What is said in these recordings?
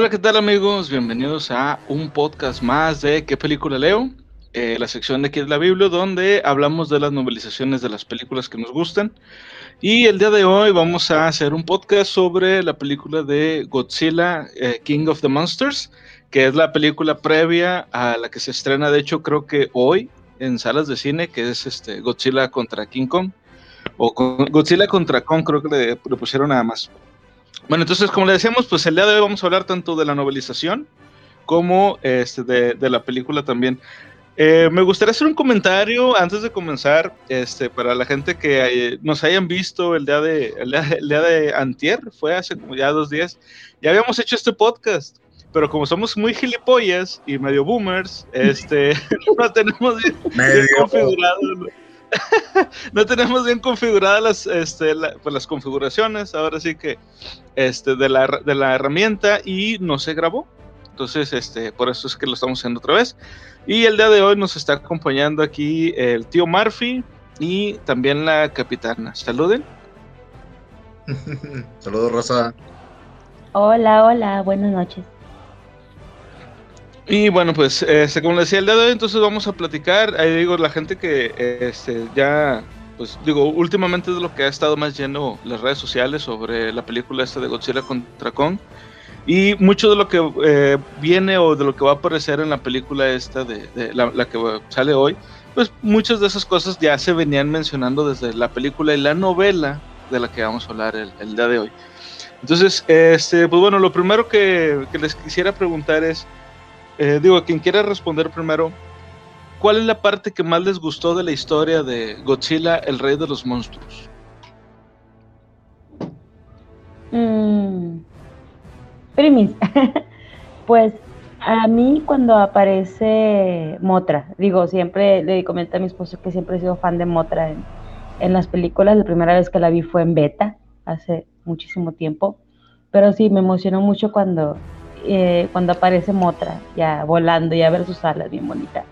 Hola, ¿qué tal amigos? Bienvenidos a un podcast más de ¿Qué película leo? Eh, la sección de aquí es la Biblia, donde hablamos de las novelizaciones de las películas que nos gustan. Y el día de hoy vamos a hacer un podcast sobre la película de Godzilla, eh, King of the Monsters, que es la película previa a la que se estrena, de hecho, creo que hoy en salas de cine, que es este Godzilla contra King Kong, o Godzilla contra Kong, creo que le, le pusieron nada más. Bueno, entonces, como le decíamos, pues el día de hoy vamos a hablar tanto de la novelización como este, de, la película también. Eh, me gustaría hacer un comentario antes de comenzar, este, para la gente que eh, nos hayan visto el día de el día, de antier, fue hace como ya dos días, ya habíamos hecho este podcast, pero como somos muy gilipollas y medio boomers, este, no tenemos bien, configurado. no tenemos bien configuradas las, este, pues, las configuraciones, ahora sí que este, de, la, de la herramienta y no se grabó. Entonces, este, por eso es que lo estamos haciendo otra vez. Y el día de hoy nos está acompañando aquí el tío Murphy y también la capitana. Saluden. Saludos, Rosa. Hola, hola, buenas noches. Y bueno, pues este, como decía el día de hoy, entonces vamos a platicar. Ahí digo, la gente que este, ya, pues digo, últimamente es lo que ha estado más lleno las redes sociales sobre la película esta de Godzilla contra Kong. Y mucho de lo que eh, viene o de lo que va a aparecer en la película esta de, la, que sale hoy, pues muchas de esas cosas ya se venían mencionando desde la película y la novela de la que vamos a hablar el, el día de hoy. Entonces, este, pues bueno, lo primero que, que les quisiera preguntar es, eh, digo, quien quiera responder primero, ¿cuál es la parte que más les gustó de la historia de Godzilla, el rey de los monstruos? Mm, primis, pues a mí cuando aparece Motra, digo, siempre le comenté a mi esposo que siempre he sido fan de Motra en las películas, la primera vez que la vi fue en beta, hace muchísimo tiempo, pero sí, me emocionó mucho cuando eh, cuando aparece Motra, ya volando, ya ver sus alas bien bonitas.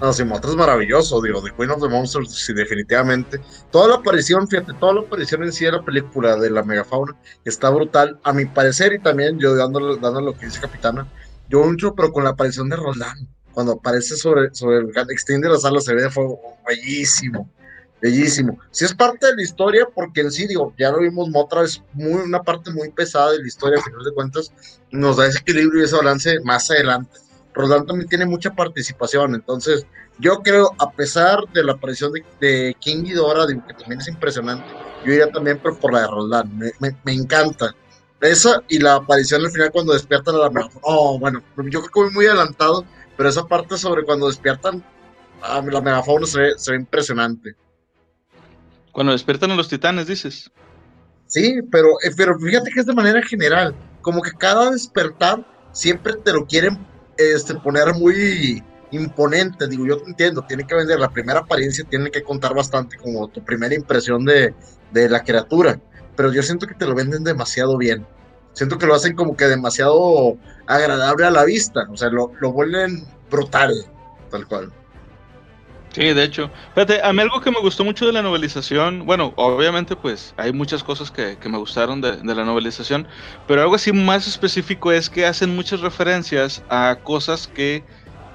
No, sí, Motra es maravilloso, digo, The Queen of the Monsters, sí, definitivamente. Toda la aparición, fíjate, toda la aparición en sí de la película de la megafauna está brutal, a mi parecer, y también yo dándole, dándole lo que dice Capitana, yo mucho, pero con la aparición de Roland, cuando aparece sobre, sobre el extiende las alas, se ve de fuego, bellísimo bellísimo. Si es parte de la historia, porque en sí, digo, ya lo vimos, Motra es muy, una parte muy pesada de la historia, a final de cuentas, nos da ese equilibrio y ese balance más adelante. Roland también tiene mucha participación, entonces yo creo, a pesar de la aparición de, King y Dora, digo que también es impresionante, yo iría también por, por la de Roland, me, me, encanta. Esa y la aparición al final cuando despiertan a la megafauna. Oh, bueno, yo creo que voy muy adelantado, pero esa parte sobre cuando despiertan a la megafauna se ve, se ve impresionante. Cuando despiertan a los titanes, dices. Sí, pero, eh, pero fíjate que es de manera general. Como que cada despertar siempre te lo quieren este, poner muy imponente. Digo, yo te entiendo, tiene que vender la primera apariencia, tiene que contar bastante como tu primera impresión de, de la criatura. Pero yo siento que te lo venden demasiado bien. Siento que lo hacen como que demasiado agradable a la vista. O sea, lo, lo vuelven brutal, tal cual. Sí, de hecho. Fíjate, a mí algo que me gustó mucho de la novelización, bueno, obviamente pues hay muchas cosas que, me gustaron de, la novelización, pero algo así más específico es que hacen muchas referencias a cosas que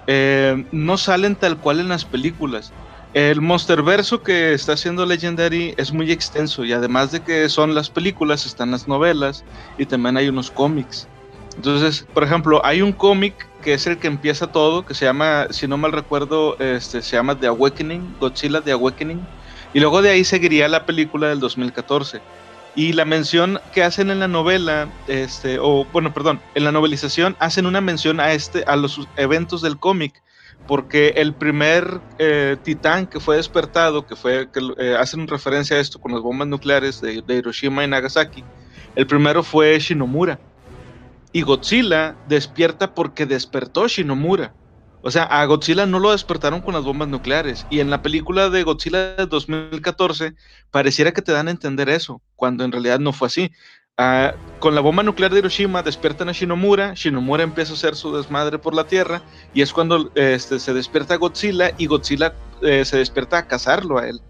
eh, no salen tal cual en las películas. El Monsterverso que está haciendo Legendary es muy extenso y además de que son las películas, están las novelas y también hay unos cómics. Entonces, por ejemplo, hay un cómic que es el que empieza todo, que se llama, si no mal recuerdo, este, se llama The Awakening, Godzilla The Awakening, y luego de ahí seguiría la película del 2014. Y la mención que hacen en la novela, este, o bueno, perdón, en la novelización hacen una mención a este, a los eventos del cómic, porque el primer eh, titán que fue despertado, que fue, que eh, hacen referencia a esto con las bombas nucleares de, de Hiroshima y Nagasaki, el primero fue Shinomura y Godzilla despierta porque despertó Shinomura. O sea, a Godzilla no lo despertaron con las bombas nucleares. Y en la película de Godzilla de 2014 pareciera que te dan a entender eso, cuando en realidad no fue así. Ah, con la bomba nuclear de Hiroshima despiertan a Shinomura, Shinomura empieza a hacer su desmadre por la Tierra y es cuando este, se despierta Godzilla y Godzilla eh, se despierta a cazarlo a él.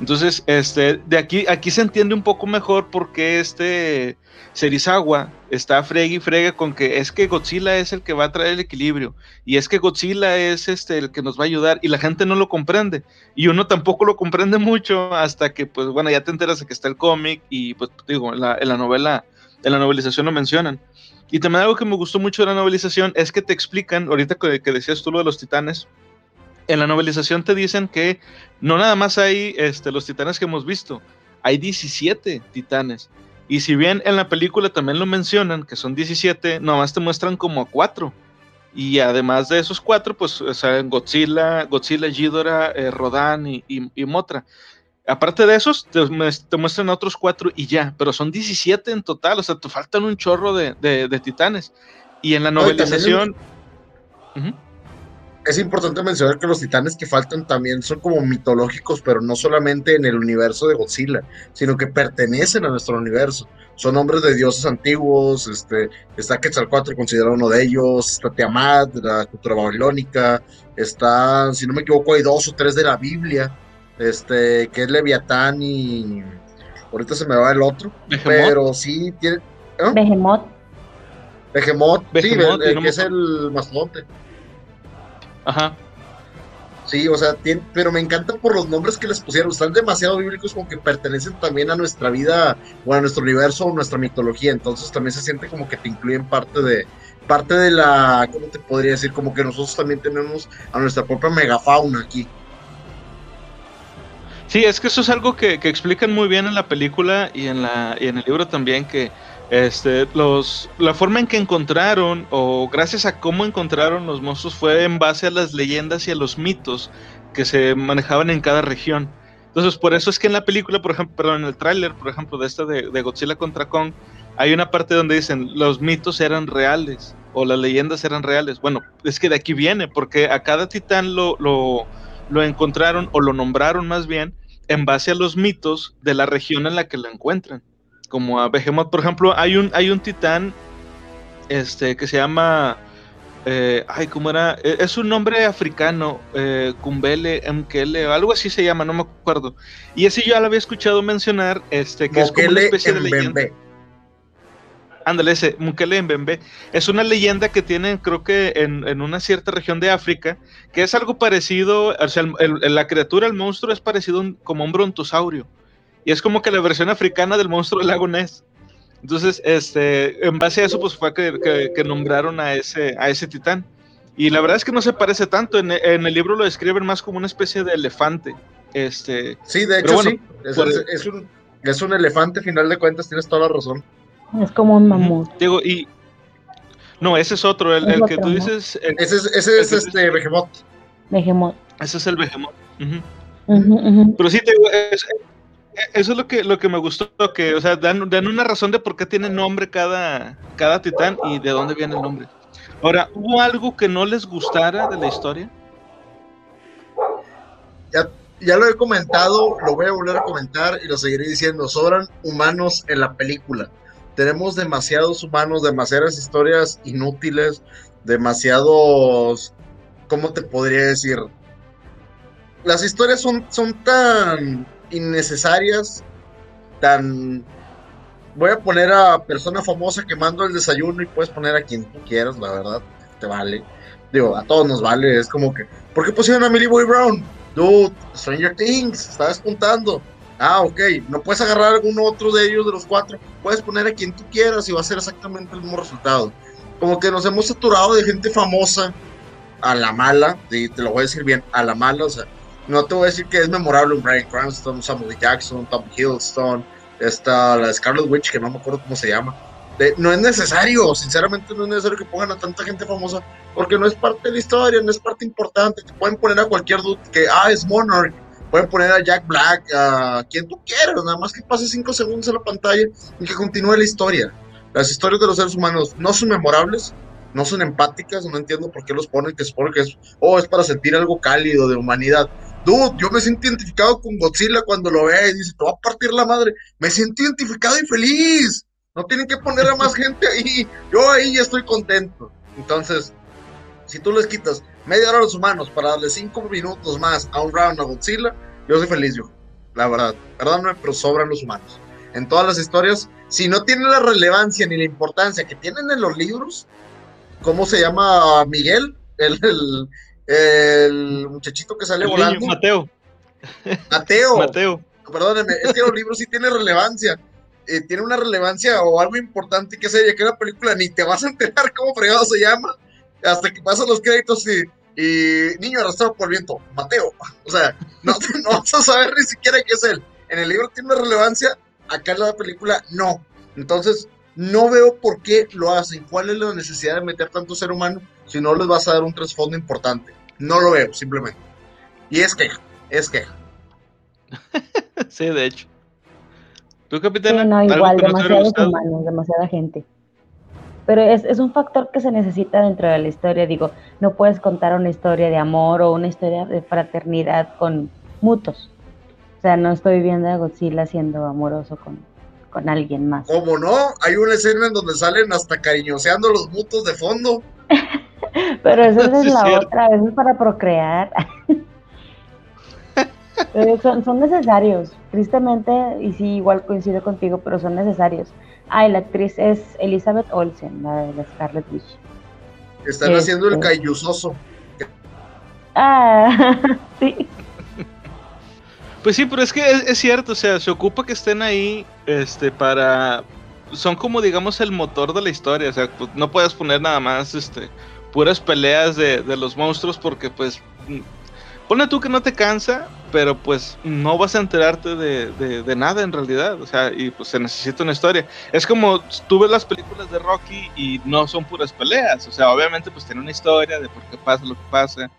Entonces, este, de aquí, aquí se entiende un poco mejor por qué este Serizawa está fregue y frega con que es que Godzilla es el que va a traer el equilibrio y es que Godzilla es este el que nos va a ayudar y la gente no lo comprende. Y uno tampoco lo comprende mucho hasta que pues bueno ya te enteras de que está el cómic y pues digo en la, en la novela en la novelización lo mencionan. Y también algo que me gustó mucho de la novelización es que te explican ahorita que, que decías tú lo de los titanes en la novelización te dicen que no nada más hay este, los titanes que hemos visto, hay 17 titanes. Y si bien en la película también lo mencionan, que son 17, nomás te muestran como a 4. Y además de esos cuatro, pues salen Godzilla, Godzilla, Ghidorah, eh, Rodan y, y, Motra. Aparte de esos, te, te, muestran otros cuatro y ya, pero son 17 en total, o sea, te faltan un chorro de, de, de titanes. Y en la novelización... es importante mencionar que los titanes que faltan también son como mitológicos, pero no solamente en el universo de Godzilla, sino que pertenecen a nuestro universo. Son hombres de dioses antiguos, este, está Quetzalcoatl considerado uno de ellos, está Tiamat de la cultura babilónica, está, si no me equivoco, hay dos o tres de la Biblia, este, que es Leviatán y ahorita se me va el otro, pero sí tiene... ¿eh? Behemoth. Behemoth, sí, que es el mastodonte. Ajá. Sí, o sea, pero me encanta por los nombres que les pusieron. Están demasiado bíblicos como que pertenecen también a nuestra vida o a nuestro universo o nuestra mitología. Entonces también se siente como que te incluyen parte de, parte de la, ¿cómo te podría decir? Como que nosotros también tenemos a nuestra propia megafauna aquí. Sí, es que eso es algo que, que explican muy bien en la película y en, la, y en el libro también, que este, los, la forma en que encontraron, o gracias a cómo encontraron los monstruos, fue en base a las leyendas y a los mitos que se manejaban en cada región. Entonces, por eso es que en la película, por ejemplo, perdón, en el tráiler, por ejemplo, de esta de, Godzilla contra Kong, hay una parte donde dicen los mitos eran reales o las leyendas eran reales. Bueno, es que de aquí viene, porque a cada titán lo, lo, lo encontraron o lo nombraron más bien en base a los mitos de la región en la que lo encuentran como a Behemoth, por ejemplo, hay un, hay un titán este, que se llama. Eh, ay, ¿cómo era? E, es un nombre africano, eh, Kumbele, Mkele, o algo así se llama, no me acuerdo. Y ese yo ya lo había escuchado mencionar, este, que es como una especie de leyenda. Ándale, ese, Mukele Mbembe. Es una leyenda que tienen, creo que en, en, una cierta región de África, que es algo parecido, o sea, el, la criatura, el monstruo es parecido como un brontosaurio. Y es como que la versión africana del monstruo del lago Ness. Entonces, este, en base a eso, pues fue que, que, nombraron a ese, a ese titán. Y la verdad es que no se parece tanto. En, en, el libro lo describen más como una especie de elefante. Este, sí, de hecho, sí. Es, es, un, es un elefante, final de cuentas, tienes toda la razón. Es como un mamut. Digo, y. No, ese es otro, el, el que tú dices. ese es, ese es este Behemoth. Behemoth. Ese es el Behemoth. Pero sí, te digo, es, eso es lo que, lo que me gustó, que, o sea, dan, dan, una razón de por qué tiene nombre cada, cada titán y de dónde viene el nombre. Ahora, ¿hubo algo que no les gustara de la historia? Ya, ya lo he comentado, lo voy a volver a comentar y lo seguiré diciendo. Sobran humanos en la película. Tenemos demasiados humanos, demasiadas historias inútiles, demasiados, ¿cómo te podría decir? Las historias son, son tan innecesarias, tan... Voy a poner a persona famosa quemando el desayuno y puedes poner a quien tú quieras, la verdad, te vale. Digo, a todos nos vale, es como que, ¿por qué pusieron a Millie Boy Brown? Dude, Stranger Things, está despuntando. Ah, ok, no puedes agarrar alguno otro de ellos, de los cuatro, puedes poner a quien tú quieras y va a ser exactamente el mismo resultado. Como que nos hemos saturado de gente famosa a la mala, y te lo voy a decir bien, a la mala, o sea, no te voy a decir que es memorable un Brian Cranston, Samuel Jackson, Tom Hiddleston, esta, la Scarlet Witch, que no me acuerdo cómo se llama. no es necesario, sinceramente no es necesario que pongan a tanta gente famosa, porque no es parte de la historia, no es parte importante. Te pueden poner a cualquier dude que, ah, es Monarch, pueden poner a Jack Black, a quien tú quieras, nada más que pase cinco segundos en la pantalla y que continúe la historia. Las historias de los seres humanos no son memorables, no son empáticas, no entiendo por qué los ponen, que se supone que es, oh, es para sentir algo cálido de humanidad. Dude, yo me siento identificado con Godzilla cuando lo ve y dice, te va a partir la madre. Me siento identificado y feliz. No tienen que poner a más gente ahí. Yo ahí ya estoy contento. Entonces, si tú les quitas media hora a los humanos para darle cinco minutos más a un round a Godzilla, yo soy feliz, yo. la verdad. Perdóname, pero sobran los humanos. En todas las historias, si no tienen la relevancia ni la importancia que tienen en los libros, ¿cómo se llama Miguel? El, el, el muchachito que sale El volando. niño, Mateo. Mateo. Mateo. Perdónenme, es que los libros sí tienen relevancia. Eh, tiene una relevancia o algo importante que sería que una película ni te vas a enterar cómo fregado se llama hasta que pasan los créditos y, y niño arrastrado por el viento, Mateo. O sea, no, no vas a saber ni siquiera qué es él. En el libro tiene una relevancia, acá en la película no. Entonces, no veo por qué lo hacen. ¿Cuál es la necesidad de meter tanto ser humano si no les vas a dar un trasfondo importante? No lo veo, simplemente. Y es queja, es queja. Sí, de hecho. ¿Tú, capitana? Sí, no, ¿Algo igual, no demasiados humanos, demasiada gente. Pero es, es un factor que se necesita dentro de la historia. Digo, no puedes contar una historia de amor o una historia de fraternidad con mutos. O sea, no estoy viendo a Godzilla siendo amoroso con, con alguien más. Como no, hay una escena en donde salen hasta cariñoseando los mutos de fondo. Pero esa Sí, es es la otra, eso es para procrear. Pero son, son necesarios, tristemente, y sí, igual coincido contigo, pero son necesarios. Ah, y la actriz es Elizabeth Olsen, la de la Scarlet Witch. Están Este. haciendo el cayuzoso. Ah, sí, Pues sí, pero es que es, es cierto, o sea, se ocupa que estén ahí, este, para... Son como, digamos, el motor de la historia, o sea, pues, no puedes poner nada más, este, puras peleas de, de los monstruos porque, pues, mm, pone tú que no te cansa, pero pues no vas a enterarte de, de- de nada en realidad, o sea, y pues se necesita una historia. Es como tú ves las películas de Rocky y no son puras peleas, o sea, obviamente pues tiene una historia de por qué pasa lo que pasa,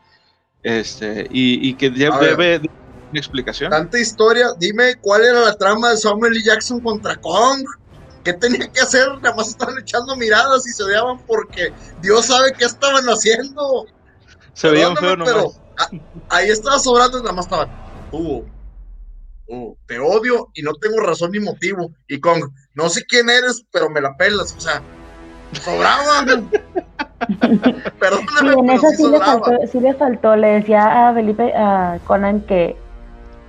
este, y, y que ya debe de una explicación. Tanta historia. Dime cuál era la trama de Samuel L. Jackson contra Kong. ¿Qué tenía que hacer? Nada más estaban echando miradas y se odiaban porque Dios sabe qué estaban haciendo. Se veían feo nomás. pero a- ahí estaba sobrando y nada más estaban. Tú, tú, te odio y no tengo razón ni motivo. Y Kong, no sé quién eres, pero me la pelas. O sea, sobraban. sí, Perdóname, en pero esa sí sí le, sobraba. faltó, sí le faltó, le decía a Felipe, a Conan que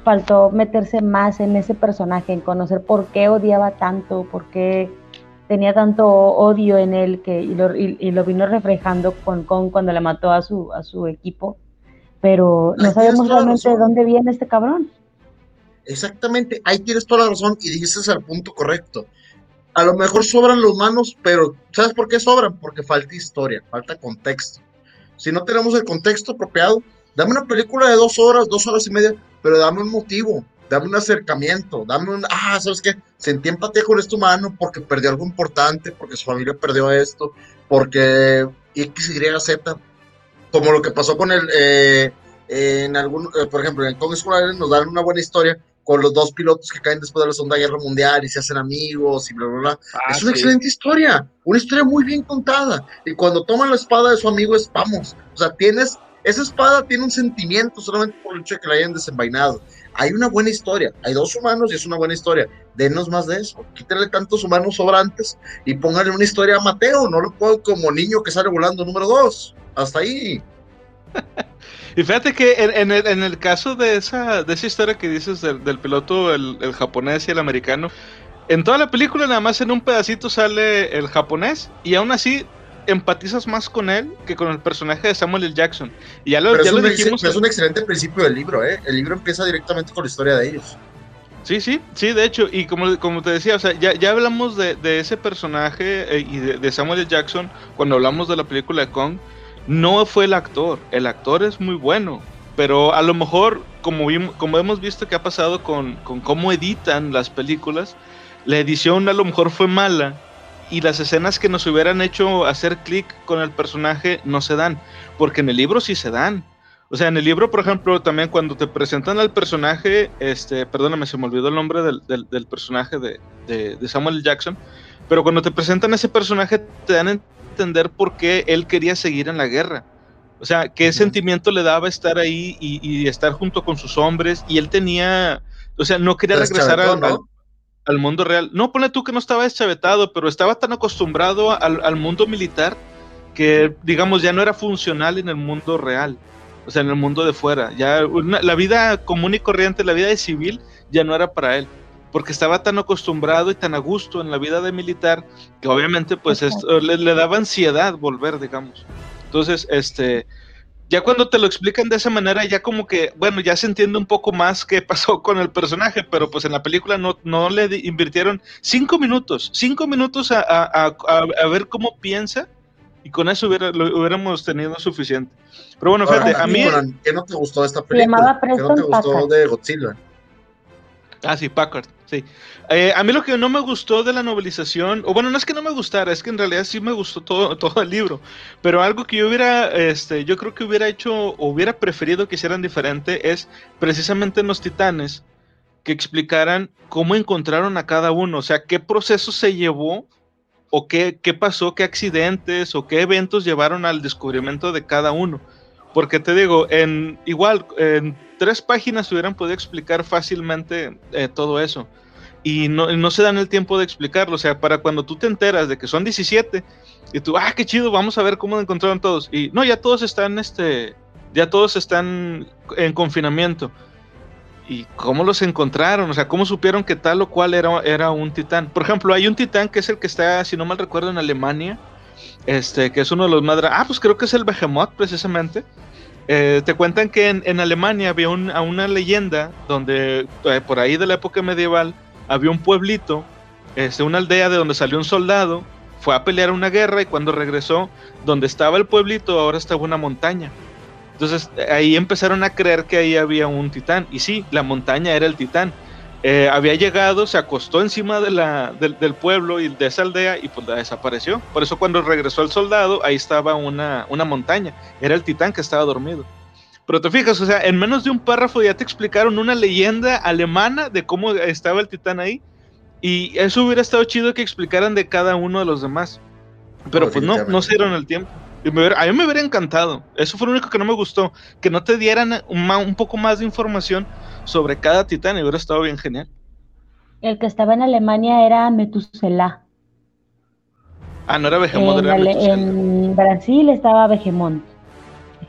faltó meterse más en ese personaje, en conocer por qué odiaba tanto, por qué tenía tanto odio en él que y lo, y- y lo vino reflejando con, con cuando le mató a su a su equipo, pero no sabemos realmente de dónde viene este cabrón. Exactamente, ahí tienes toda la razón y dices al punto correcto. A lo mejor sobran los manos, pero ¿sabes por qué sobran? Porque falta historia, falta contexto. Si no tenemos el contexto apropiado, dame una película de dos horas, dos horas y media, pero dame un motivo, dame un acercamiento, dame un, ah, ¿sabes qué? Sentí empatía con este humano porque perdió algo importante, porque su familia perdió esto, porque X, Y, Z, como lo que pasó con el, eh, en algún, eh, por ejemplo, en Kong Island nos dan una buena historia con los dos pilotos que caen después de la Segunda Guerra Mundial y se hacen amigos y bla, bla, bla. Ah, es una sí. excelente historia, una historia muy bien contada. Y cuando toman la espada de su amigo es vamos. O sea, tienes, esa espada tiene un sentimiento solamente por el hecho de que la hayan desenvainado. Hay una buena historia, hay dos humanos y es una buena historia. Denos más de eso, quítenle tantos humanos sobrantes y pónganle una historia a Mateo, no lo pongan como niño que sale volando número dos. Hasta ahí. Y fíjate que en, en el, en el caso de esa, de esa historia que dices del, del piloto, el, el japonés y el americano, en toda la película nada más en un pedacito sale el japonés y aún así empatizas más con él que con el personaje de Samuel L. Jackson. Y ya lo, Pero ya es lo un, ex- dijimos. es un excelente principio del libro, ¿eh? El libro empieza directamente con la historia de ellos. Sí, sí, sí, de hecho, y como, como te decía, o sea, ya, ya hablamos de, de ese personaje eh, y de, de Samuel L. Jackson cuando hablamos de la película de Kong. No fue el actor, el actor es muy bueno, pero a lo mejor, como, vim- como hemos visto que ha pasado con, con cómo editan las películas, la edición a lo mejor fue mala y las escenas que nos hubieran hecho hacer clic con el personaje no se dan, porque en el libro sí se dan. O sea, en el libro, por ejemplo, también cuando te presentan al personaje, este, perdóname, se me olvidó el nombre del, del- del personaje de, de- de Samuel. Jackson, pero cuando te presentan ese personaje te dan a entender por qué él quería seguir en la guerra. O sea, qué sentimiento le daba estar ahí y, y estar junto con sus hombres, y él tenía, o sea, no quería regresar ¿no? Al mundo real. No, ponle tú que no estaba deschavetado, pero estaba tan acostumbrado al, al mundo militar que, digamos, ya no era funcional en el mundo real. o sea, en el mundo de fuera. Ya la vida común y corriente, la vida de civil, ya no era para él, porque estaba tan acostumbrado y tan a gusto en la vida de militar que obviamente pues le, le, daba ansiedad volver, digamos. Entonces, este, ya cuando te lo explican de esa manera, ya como que, bueno, ya se entiende un poco más qué pasó con el personaje, pero pues en la película no, no le invirtieron cinco minutos, cinco minutos a, a, a, ver cómo piensa y con eso hubiera, lo hubiéramos tenido suficiente. Pero bueno, fíjate, a mí... ¿Qué no te gustó de esta película? ¿Qué no te gustó de Godzilla? Ah, sí, Packard, Eh, a mí lo que no me gustó de la novelización, o bueno, no es que no me gustara, es que en realidad sí me gustó todo, todo el libro, pero algo que yo hubiera, este, yo creo que hubiera hecho, o hubiera preferido que hicieran diferente, es precisamente en los titanes, que explicaran cómo encontraron a cada uno, o sea, qué proceso se llevó, o qué, qué pasó, qué accidentes, o qué eventos llevaron al descubrimiento de cada uno. Porque te digo, en igual, en tres páginas hubieran podido explicar fácilmente eh, todo eso. Y no, no, se dan el tiempo de explicarlo. O sea, para cuando tú te enteras de que son 17 y tú, ah, qué chido, vamos a ver cómo encontraron todos. Y no, ya todos están, este, ya todos están en confinamiento. ¿Y cómo los encontraron? O sea, ¿cómo supieron que tal o cual era, era un titán? Por ejemplo, hay un titán que es el que está, si no mal recuerdo, en Alemania. Este, que es uno de los más... Ah, pues creo que es el Behemoth, precisamente. Eh, te cuentan que en, Alemania había una leyenda donde eh, por ahí de la época medieval había un pueblito, este, una aldea de donde salió un soldado, fue a pelear una guerra y cuando regresó, donde estaba el pueblito, ahora estaba una montaña. Entonces ahí empezaron a creer que ahí había un titán. Y sí, la montaña era el titán. Eh, había llegado, se acostó encima de la, del pueblo y de esa aldea y pues desapareció. Por eso cuando regresó el soldado, ahí estaba una, una montaña. Era el titán que estaba dormido. Pero te fijas, o sea, en menos de un párrafo ya te explicaron una leyenda alemana de cómo estaba el titán ahí. Y eso hubiera estado chido que explicaran de cada uno de los demás. Pero pues no, no se dieron el tiempo. Y a mí me hubiera encantado. Eso fue lo único que no me gustó. Que no te dieran un, un poco más de información sobre cada titán y hubiera estado bien genial. El que estaba en Alemania era Metusela. Ah, no era Behemoth, en, Brasil estaba Behemoth.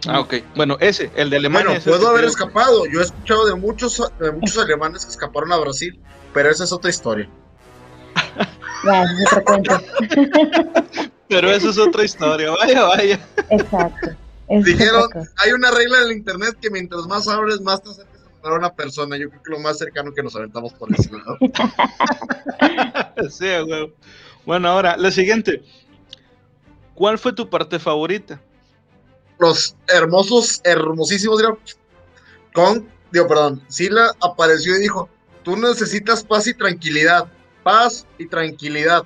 Ah, ok. Bueno, ese, el de Alemania. Bueno, puedo haber escapado. Yo he escuchado de muchos, de muchos alemanes que escaparon a Brasil, pero esa es otra historia. Ya, otro cuento. pero esa es otra historia, vaya, vaya. Exacto. Dijeron, hay una regla en el internet que mientras más hables, más te acercas a una persona. Yo creo que lo más cercano que nos aventamos por ese lado. sí, güey. Bueno, ahora, la siguiente. ¿Cuál fue tu parte favorita? Los hermosos, hermosísimos, con, digo, perdón, Sila apareció y dijo, tú necesitas paz y tranquilidad, paz y tranquilidad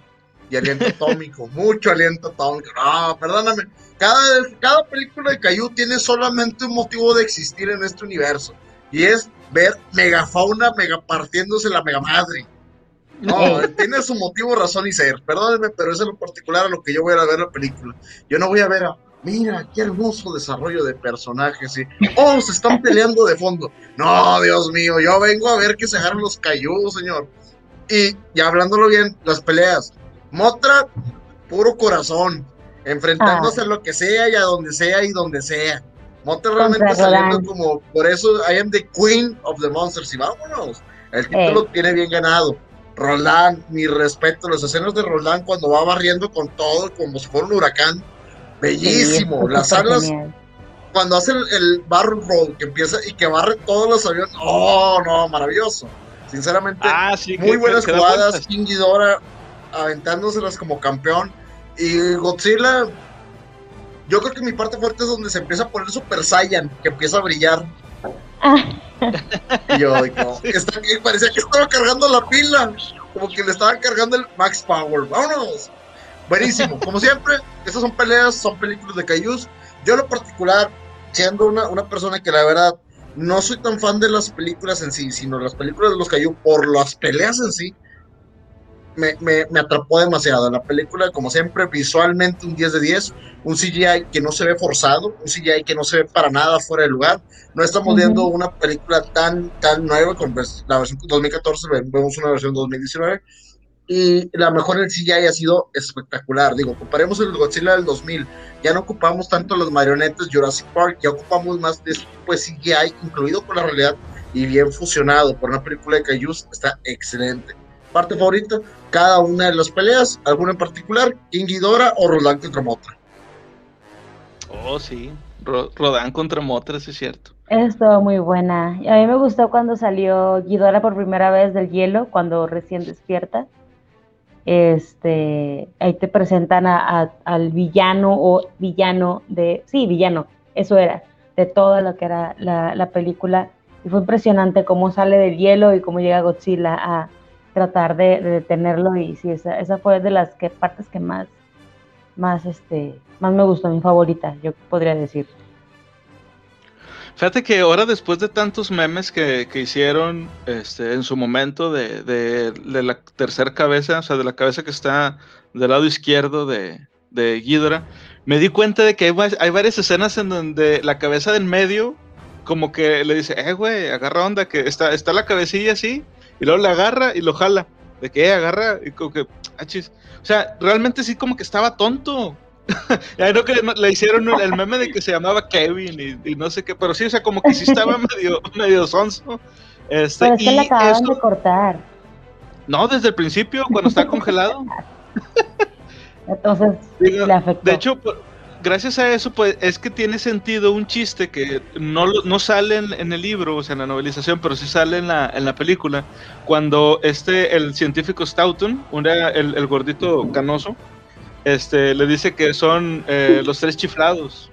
y aliento atómico, mucho aliento atómico. No, perdóname. Cada, cada película de Caillou tiene solamente un motivo de existir en este universo. Y es ver megafauna mega partiéndose la mega madre. No, tiene su motivo, razón y ser. Perdónenme, pero es en lo particular a lo que yo voy a ver la película. Yo no voy a ver a, mira, qué hermoso desarrollo de personajes. Y, oh, se están peleando de fondo. No, Dios mío, yo vengo a ver que se agarran los cayudos, señor. Y ya hablándolo bien, las peleas. Motra, puro corazón, enfrentándose ah. a lo que sea y a donde sea y donde sea. Motra realmente saliendo como, por eso I am the queen of the monsters y vámonos. El título tiene bien ganado. Roland, mi respeto, las escenas de Roland cuando va barriendo con todo, como si fuera un huracán, bellísimo. las alas, cuando hace el, barrel roll, que empieza y que barre todos los aviones, oh, no, maravilloso. Sinceramente, ah, muy buenas jugadas, King Ghidorah aventándoselas como campeón. Y Godzilla, yo creo que mi parte fuerte es donde se empieza a poner Super Saiyan, que empieza a brillar. Ah. y yo, parecía que estaba cargando la pila, como que le estaban cargando el Max Power. Vámonos. Buenísimo, como siempre, estas son peleas, son películas de Cayus. Yo, en lo particular, siendo una, una persona que la verdad no soy tan fan de las películas en sí, sino las películas de los Caillou por las peleas en sí, me, me, me, atrapó demasiado. La película, como siempre, visualmente un 10 de 10, un CGI que no se ve forzado, un CGI que no se ve para nada fuera de lugar. No estamos viendo una película tan, tan nueva como la versión 2014, vemos una versión 2019. Y la mejor en CGI ha sido espectacular. Digo, comparemos el Godzilla del 2000, ya no ocupamos tanto las marionetas Jurassic Park, ya ocupamos más de de CGI, incluido con la realidad y bien fusionado por una película de Kaijus, está excelente. Parte favorita, cada una de las peleas, alguna en particular, King Ghidorah o Roland contra Motra. Oh, sí, Rodan contra Motra, es cierto. Estuvo muy buena. A mí me gustó cuando salió Ghidorah por primera vez del hielo, cuando recién despierta este, ahí te presentan al villano o villano de, sí, villano, eso era, de todo lo que era la, película. Y fue impresionante cómo sale del hielo y cómo llega Godzilla a tratar de, detenerlo. Y sí, esa, esa, fue de las que, partes que más, más, este, más me gustó, mi favorita, yo podría decir. Fíjate que ahora después de tantos memes que, hicieron este, en su momento de, la tercera cabeza, o sea, de la cabeza que está del lado izquierdo de, de me di cuenta de que hay, varias escenas en donde la cabeza del medio como que le dice, eh, güey, agarra onda, que está, está la cabecilla así, y luego la agarra y lo jala. De que eh, agarra y como que, achis. Ah, o sea, realmente sí como que estaba tonto. ya no que le hicieron el meme de que se llamaba Kevin y, no sé qué, pero sí, o sea, como que sí estaba medio, medio sonso. Este, pero es que le acaban de cortar. No, desde el principio, cuando está congelado. Entonces, le afectó. De hecho, gracias a eso, pues es que tiene sentido un chiste que no, no sale en, el libro, o sea, en la novelización, pero sí sale en la, en la película. Cuando este, el científico Stoughton, el, el gordito canoso, este, le dice que son eh, los tres chiflados.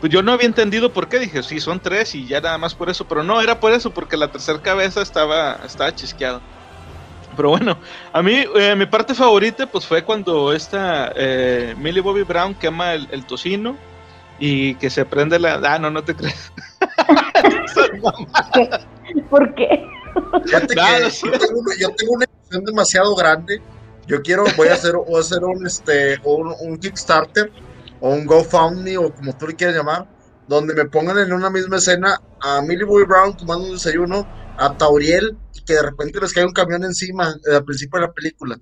Pues yo no había entendido por qué, dije, sí, son tres y ya nada más por eso, pero no, era por eso, porque la tercera cabeza estaba, estaba chisqueada. Pero bueno, a mí, eh, mi parte favorita, pues fue cuando esta eh, Millie Bobby Brown quema el, tocino y que se prende la. Ah, no, no te crees. ¿Por qué? yo, tengo una, emoción demasiado grande yo quiero, voy a hacer, voy a hacer un, este, un, un Kickstarter o un GoFundMe o como tú le quieras llamar, donde me pongan en una misma escena a Millie Boy Brown tomando un desayuno, a Tauriel, y que de repente les cae un camión encima eh, al principio de la película.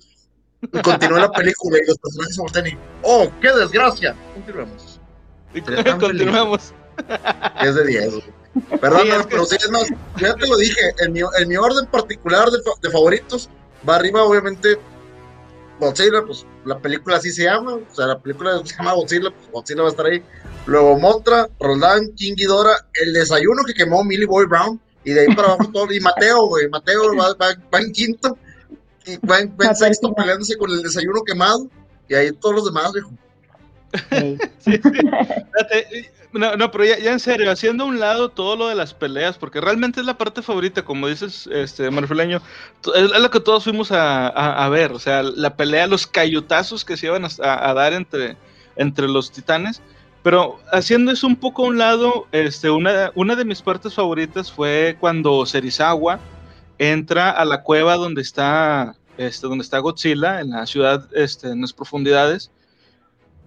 Y continúa la película y los personajes se voltean y, ¡oh, qué desgracia! Continuemos. continuemos. Es de 10. Perdón, pero sí, es más, ya te lo dije, en mi, en mi orden particular de, de favoritos, va arriba obviamente Godzilla, pues la película así se llama, o sea, la película se llama Godzilla, pues Godzilla va a estar ahí. Luego Motra, Roldán, King Ghidorah, el desayuno que quemó Millie Boy Brown, y de ahí para abajo todo, y Mateo, güey, Mateo va, en quinto, y va en, sexto peleándose con el desayuno quemado, y ahí todos los demás, viejo. No, no, pero ya, en serio, haciendo a un lado todo lo de las peleas, porque realmente es la parte favorita, como dices, este, Marfileño, es, lo que todos fuimos a, ver, o sea, la pelea, los cayutazos que se iban a, dar entre, entre los titanes, pero haciendo eso un poco a un lado, este, una, una de mis partes favoritas fue cuando Serizawa entra a la cueva donde está, este, donde está Godzilla, en la ciudad, este, en las profundidades,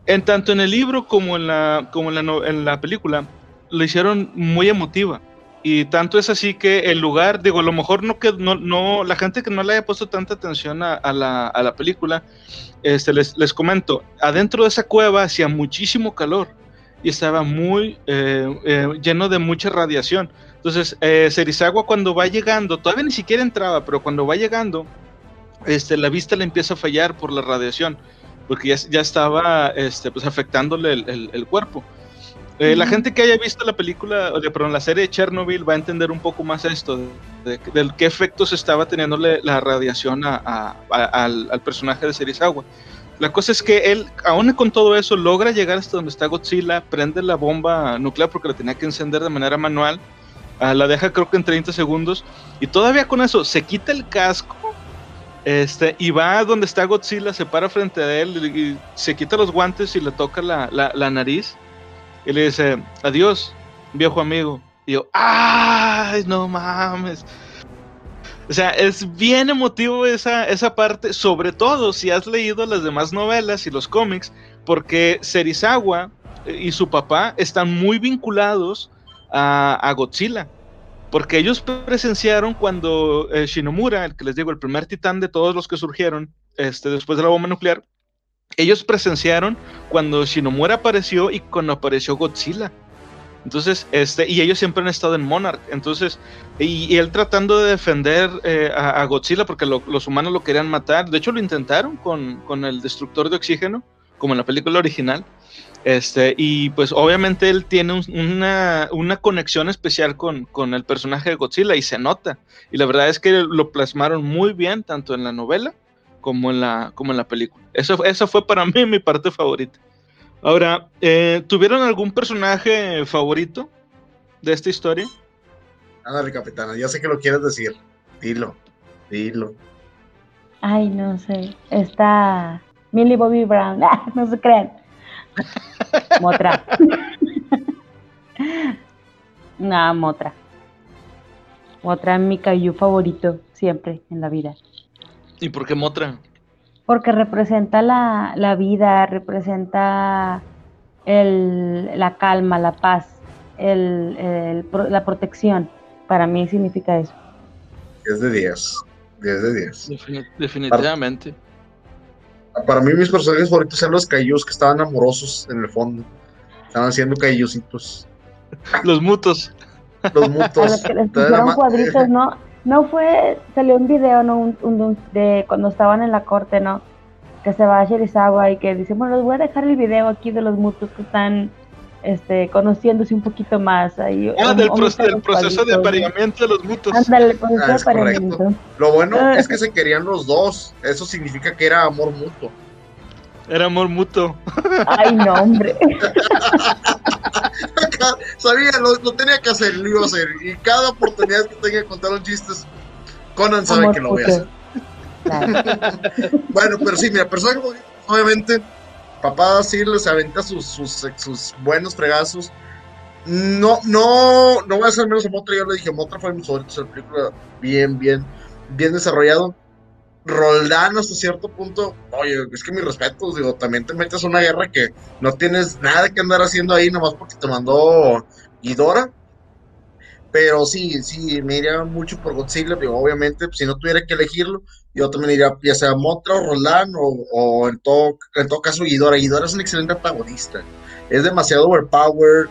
en tanto en el libro como en la, como en la, en la película, lo hicieron muy emotiva. Y tanto es así que el lugar, digo, a lo mejor no que no, no la gente que no le haya puesto tanta atención a, la, a la, película, este, les, les, comento, adentro de esa cueva hacía muchísimo calor y estaba muy eh, eh, lleno de mucha radiación. Entonces, eh, cuando va llegando, todavía ni siquiera entraba, pero cuando va llegando, este, la vista le empieza a fallar por la radiación porque ya, ya estaba este, pues, afectándole el, el, cuerpo. Eh, la gente que haya visto la película, o perdón, la serie de Chernobyl va a entender un poco más esto, de, qué efectos estaba teniéndole la radiación a, al, al, personaje de Serizawa. La cosa es que él, aún con todo eso, logra llegar hasta donde está Godzilla, prende la bomba nuclear porque la tenía que encender de manera manual, ah, la deja creo que en 30 segundos, y todavía con eso se quita el casco este, y va donde está Godzilla, se para frente a él y se quita los guantes y le toca la, la, nariz. Y le dice, adiós, viejo amigo. Y yo, ¡ay, no mames! O sea, es bien emotivo esa, esa parte, sobre todo si has leído las demás novelas y los cómics, porque Serizawa y su papá están muy vinculados a, a Godzilla. Porque ellos presenciaron cuando eh, Shinomura, el que les digo, el primer titán de todos los que surgieron este, después de la bomba nuclear, ellos presenciaron cuando Shinomura apareció y cuando apareció Godzilla. Entonces, este, y ellos siempre han estado en Monarch. Entonces, y, él tratando de defender eh, a, Godzilla porque los humanos lo querían matar. De hecho, lo intentaron con, con, el destructor de oxígeno, como en la película original. Este, y pues obviamente él tiene una, una, conexión especial con, con, el personaje de Godzilla y se nota. Y la verdad es que lo plasmaron muy bien, tanto en la novela como en la, como en la película. Eso, eso fue para mí mi parte favorita. Ahora, eh, ¿tuvieron algún personaje favorito de esta historia? Ándale, capitana, ya sé que lo quieres decir. Dilo, dilo. Ay, no sé. Está Millie Bobby Brown. Ah, no se crean. Motra. no, Motra. Motra es mi Caillou favorito siempre en la vida. ¿Y por qué Motra? porque representa la, la vida, representa el, la calma, la paz, el, el, la protección. Para mí significa eso. 10 de 10. 10 de 10. definitivamente. Para, mí mis personajes favoritos eran los cayús que estaban amorosos en el fondo. Estaban haciendo cayusitos. los mutos. Los mutos. A los que les pusieron cuadritos, ¿no? No fue, salió un video, ¿no? Un, de cuando estaban en la corte, ¿no? Que se va a Shirizawa y que dice, bueno, les voy a dejar el video aquí de los mutos que están este, conociéndose un poquito más. Ahí, ah, del, proceso de apareamiento de los mutos. Ándale, proceso ah, de apareamiento. Lo bueno ah. es que se querían los dos. Eso significa que era amor mutuo. Era amor mutuo. Ay, no, hombre. Sabía, lo, tenía que hacer, lo iba a hacer. Y cada oportunidad que tenga que contar un chiste, Conan sabe que lo voy a hacer. bueno, pero sí, mira, personaje obviamente, papá sí les aventa sus, sus, buenos fregazos. No, no, no voy a hacer menos a Motra, yo le dije, Motra fue mi favorito, la película bien, bien, bien desarrollado. Roldán hasta cierto punto, oye, es que mi respeto, digo, también te metes a una guerra que no tienes nada que andar haciendo ahí nomás porque te mandó Idora. Pero sí, sí, me iría mucho por Godzilla, pero obviamente, pues, si no tuviera que elegirlo, yo también iría ya sea Motra o Roldán o, en, todo, en todo caso Idora. Idora es un excelente antagonista, es demasiado overpower.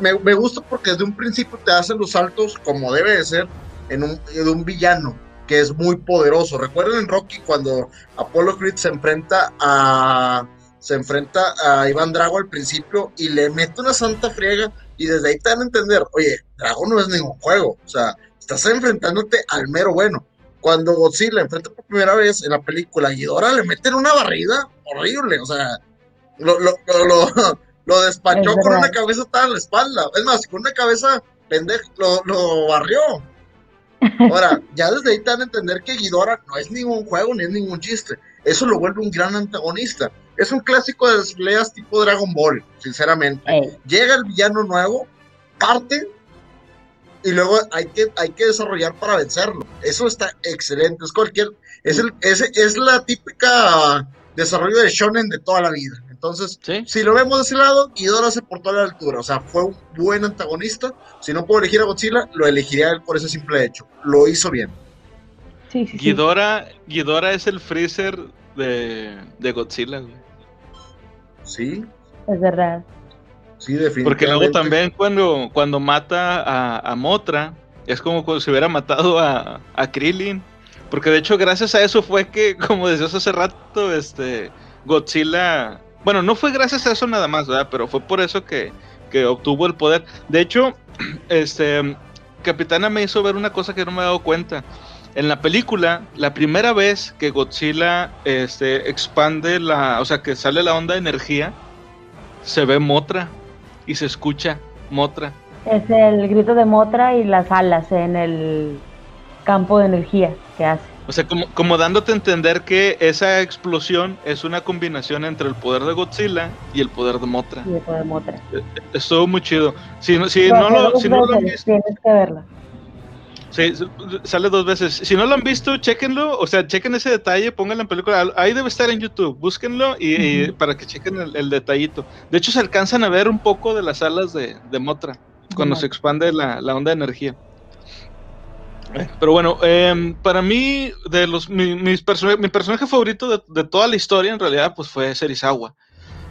me, me, gusta porque desde un principio te hacen los saltos como debe de ser en un, de un villano que es muy poderoso. Recuerden en Rocky cuando Apollo Creed se enfrenta a se enfrenta a Iván Drago al principio y le mete una santa friega y desde ahí te dan a entender, oye, Drago no es ningún juego, o sea, estás enfrentándote al mero bueno. Cuando Godzilla enfrenta por primera vez en la película y ahora le meten una barrida horrible, o sea, lo, lo, lo, lo despachó con una cabeza tan en la espalda. Es más, con una cabeza pendeja lo, lo barrió. Ahora, ya desde ahí te dan a entender que Ghidorah no es ningún juego ni es ningún chiste. Eso lo vuelve un gran antagonista. Es un clásico de las peleas tipo Dragon Ball, sinceramente. Llega el villano nuevo, parte y luego hay que, hay que desarrollar para vencerlo. Eso está excelente. Es cualquier, es, el, es, es la típica desarrollo de shonen de toda la vida. Entonces, si lo vemos de ese lado, Ghidorah se portó a la altura. O sea, fue un buen antagonista. Si no puedo elegir a Godzilla, lo elegiría él por ese simple hecho. Lo hizo bien. Sí, sí, Ghidorah, Ghidorah es el freezer de, de Godzilla, Sí. Es verdad. Sí, definitivamente. Porque luego también cuando, cuando mata a, a Motra, es como cuando se hubiera matado a, a Krillin. Porque de hecho, gracias a eso fue que, como decías hace rato, este Godzilla bueno, no fue gracias a eso nada más, ¿verdad? Pero fue por eso que, obtuvo el poder. De hecho, este, Capitana me hizo ver una cosa que no me he dado cuenta. En la película, la primera vez que Godzilla este, expande la, o sea, que sale la onda de energía, se ve Motra y se escucha Motra. Es el grito de Motra y las alas en el campo de energía que hace. O sea, como, como dándote a entender que esa explosión es una combinación entre el poder de Godzilla y el poder de Motra. Y el poder de Motra. Eh, estuvo muy chido. Si no, si no, lo, si no lo han visto. Tienes que verla. Sí, sale dos veces. Si no lo han visto, chequenlo. O sea, chequen ese detalle, pónganlo en película. Ahí debe estar en YouTube. Búsquenlo y, para que chequen el, detallito. De hecho, se alcanzan a ver un poco de las alas de, de Motra cuando se expande la, la onda de energía. Pero bueno, em, para mí, de los, mi, mis mi personaje favorito de, de, toda la historia, en realidad, pues fue Serizawa.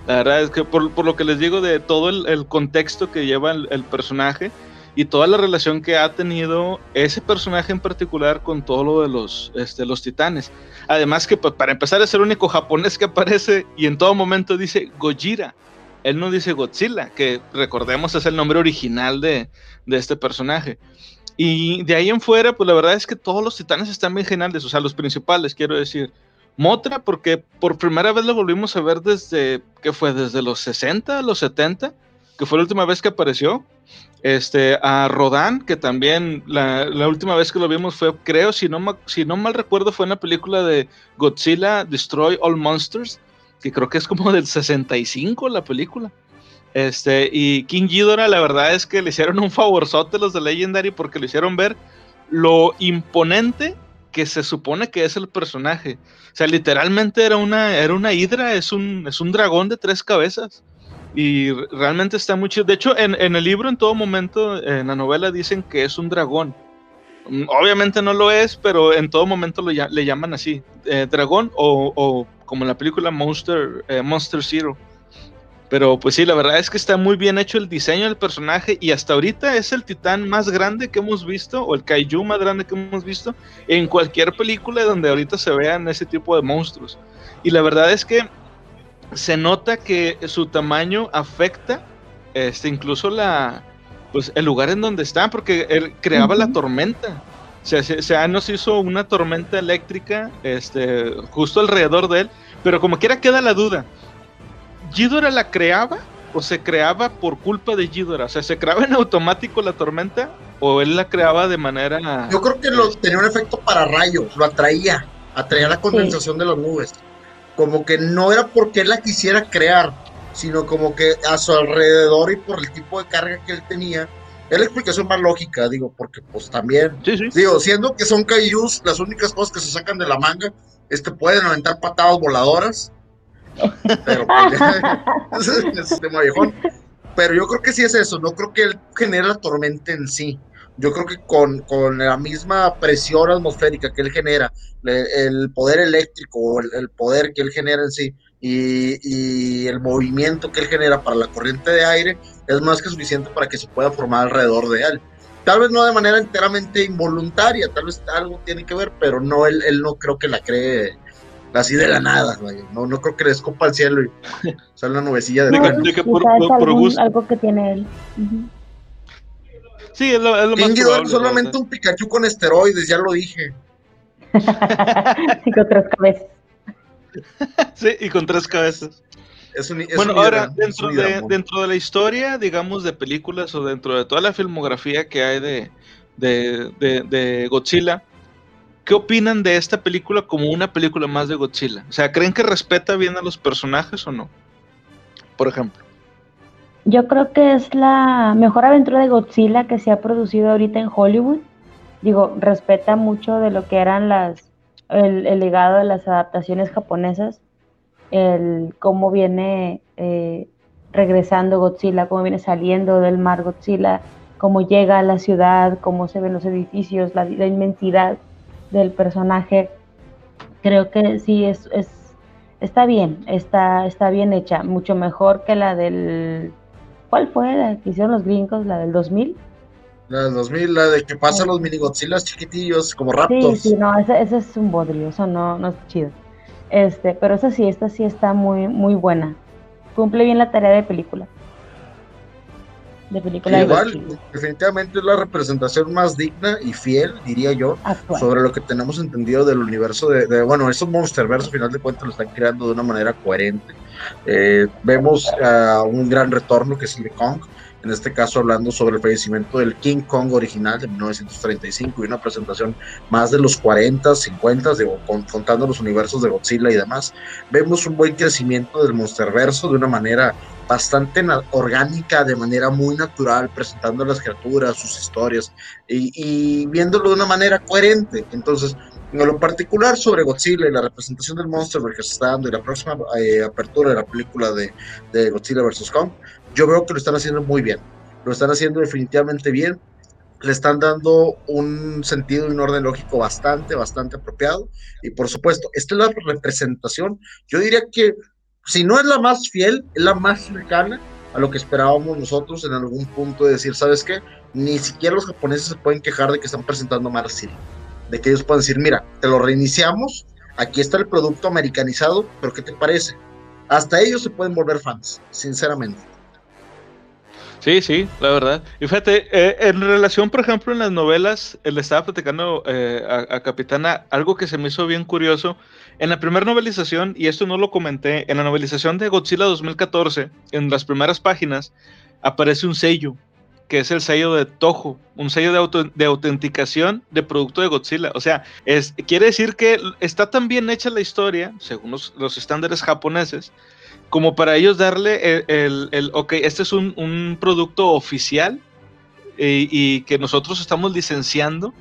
La verdad es que por, por lo que les digo de todo el, el contexto que lleva el, el, personaje y toda la relación que ha tenido ese personaje en particular con todo lo de los, este, los titanes. Además que pues, para empezar es el único japonés que aparece y en todo momento dice Gojira. Él no dice Godzilla, que recordemos es el nombre original de, de este personaje. Y de ahí en fuera, pues la verdad es que todos los titanes están bien geniales, o sea, los principales, quiero decir. Motra, porque por primera vez lo volvimos a ver desde, ¿qué fue? Desde los 60, los 70, que fue la última vez que apareció. Este, a Rodan, que también la, la última vez que lo vimos fue, creo, si no, si no mal recuerdo, fue en la película de Godzilla Destroy All Monsters, que creo que es como del 65 la película. Este, y King Ghidorah, la verdad es que le hicieron un favorzote los de Legendary porque le hicieron ver lo imponente que se supone que es el personaje. O sea, literalmente era una, era una hidra, es un, es un dragón de tres cabezas. Y realmente está muy chido. De hecho, en, en, el libro, en todo momento, en la novela, dicen que es un dragón. Obviamente no lo es, pero en todo momento lo, le llaman así: eh, dragón o, o, como en la película Monster, eh, Monster Zero. Pero pues sí, la verdad es que está muy bien hecho el diseño del personaje y hasta ahorita es el titán más grande que hemos visto o el kaiju más grande que hemos visto en cualquier película donde ahorita se vean ese tipo de monstruos. Y la verdad es que se nota que su tamaño afecta este, incluso la, pues, el lugar en donde está, porque él creaba uh -huh. la tormenta. O sea, se, se, nos hizo una tormenta eléctrica este, justo alrededor de él, pero como quiera queda la duda. ¿Ghidorah la creaba o se creaba por culpa de Ghidorah? O sea, ¿se creaba en automático la tormenta o él la creaba de manera... Yo creo que lo, tenía un efecto para rayo, lo atraía, atraía la condensación sí. de las nubes. Como que no era porque él la quisiera crear, sino como que a su alrededor y por el tipo de carga que él tenía, es la explicación más lógica, digo, porque pues también, sí, sí. digo, siendo que son kaijus, las únicas cosas que se sacan de la manga es que pueden aventar patadas voladoras, pero pues, es. Pero yo creo que sí es eso, no creo que él genere la tormenta en sí. Yo creo que con, con la misma presión atmosférica que él genera, le, el poder eléctrico, el, el, poder que él genera en sí, y, y, el movimiento que él genera para la corriente de aire, es más que suficiente para que se pueda formar alrededor de él. Tal vez no de manera enteramente involuntaria, tal vez algo tiene que ver, pero no, él, él no creo que la cree así de la nada, no, no creo que le escopa al cielo y sale una nubecilla de, no, de que por, por, por gusto. algo que tiene él. Uh -huh. Sí, es lo, es lo más probable, solamente ¿verdad? un Pikachu con esteroides, ya lo dije. y con tres cabezas. sí, y con tres cabezas. Es un, es bueno, un ahora, dentro, un de, dentro de la historia, digamos, de películas o dentro de toda la filmografía que hay de, de, de, de Godzilla, ¿qué opinan de esta película como una película más de Godzilla? O sea, ¿creen que respeta bien a los personajes o no? Por ejemplo. Yo creo que es la mejor aventura de Godzilla que se ha producido ahorita en Hollywood. Digo, respeta mucho de lo que eran las el, el legado de las adaptaciones japonesas, el cómo viene eh, regresando Godzilla, cómo viene saliendo del mar Godzilla, cómo llega a la ciudad, cómo se ven los edificios, la, la inmensidad del personaje. Creo que sí es, es está bien, está, está bien hecha, mucho mejor que la del ¿Cuál fue la que hicieron los gringos? ¿La del 2000? La del 2000, la de que pasan sí. los mini Godzillas chiquitillos, como Raptors. Sí, sí, no, ese, ese es un bodrio, eso no, no es chido. Este, pero esa sí, esta sí está muy, muy buena. Cumple bien la tarea de película. De película de igual, definitivamente es la representación más digna y fiel, diría yo, Actual. sobre lo que tenemos entendido del universo de, de bueno, esos Monsterverse, al final de cuentas, lo están creando de una manera coherente eh, vemos uh, un gran retorno que es el de Kong, en este caso hablando sobre el fallecimiento del King Kong original de 1935 y una presentación más de los 40, 50, digo, contando los universos de Godzilla y demás. Vemos un buen crecimiento del Monsterverso de una manera bastante orgánica, de manera muy natural, presentando las criaturas, sus historias y, y viéndolo de una manera coherente. Entonces, en lo particular sobre Godzilla y la representación del monstruo que se está dando y la próxima eh, apertura de la película de, de, Godzilla vs. Kong, yo veo que lo están haciendo muy bien. Lo están haciendo definitivamente bien. le están dando un sentido y un orden lógico bastante, bastante apropiado. Y por supuesto, esta es la representación. Yo diría que si no es la más fiel, es la más cercana a lo que esperábamos nosotros en algún punto de decir, ¿sabes qué? Ni siquiera los japoneses se pueden quejar de que están presentando Marcel. De que ellos pueden decir, mira, te lo reiniciamos, aquí está el producto americanizado, pero ¿qué te parece? Hasta ellos se pueden volver fans, sinceramente. Sí, sí, la verdad. Y fíjate, eh, en relación, por ejemplo, en las novelas, le estaba platicando eh, a, Capitana algo que se me hizo bien curioso. En la primera novelización, y esto no lo comenté, en la novelización de Godzilla 2014, en las primeras páginas, aparece un sello, que es el sello de Toho, un sello de, de autenticación de producto de Godzilla. O sea, es, quiere decir que está tan bien hecha la historia, según los estándares japoneses, como para ellos darle el, el, ok, este es un, producto oficial y, que nosotros estamos licenciando.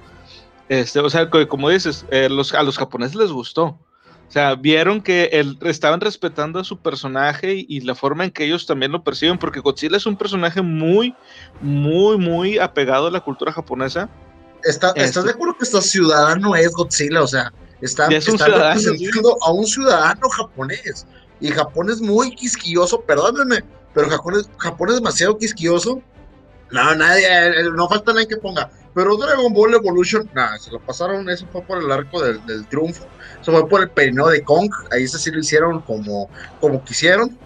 Este, o sea, como dices, eh, los, a los japoneses les gustó. O sea, vieron que el, estaban respetando a su personaje y, la forma en que ellos también lo perciben, porque Godzilla es un personaje muy, muy, muy apegado a la cultura japonesa. Está, ¿Estás este de acuerdo que este ciudadano es Godzilla? O sea, está, representando a un ciudadano japonés. Y Japón es muy quisquilloso, perdónenme, pero Japón es, Japón es demasiado quisquilloso. No, nadie, eh, no falta nadie que ponga. Pero Dragon Ball Evolution, nada, se lo pasaron, eso fue por el arco del, triunfo, eso fue por el peinado de Kong, ahí sí lo hicieron como, como quisieron.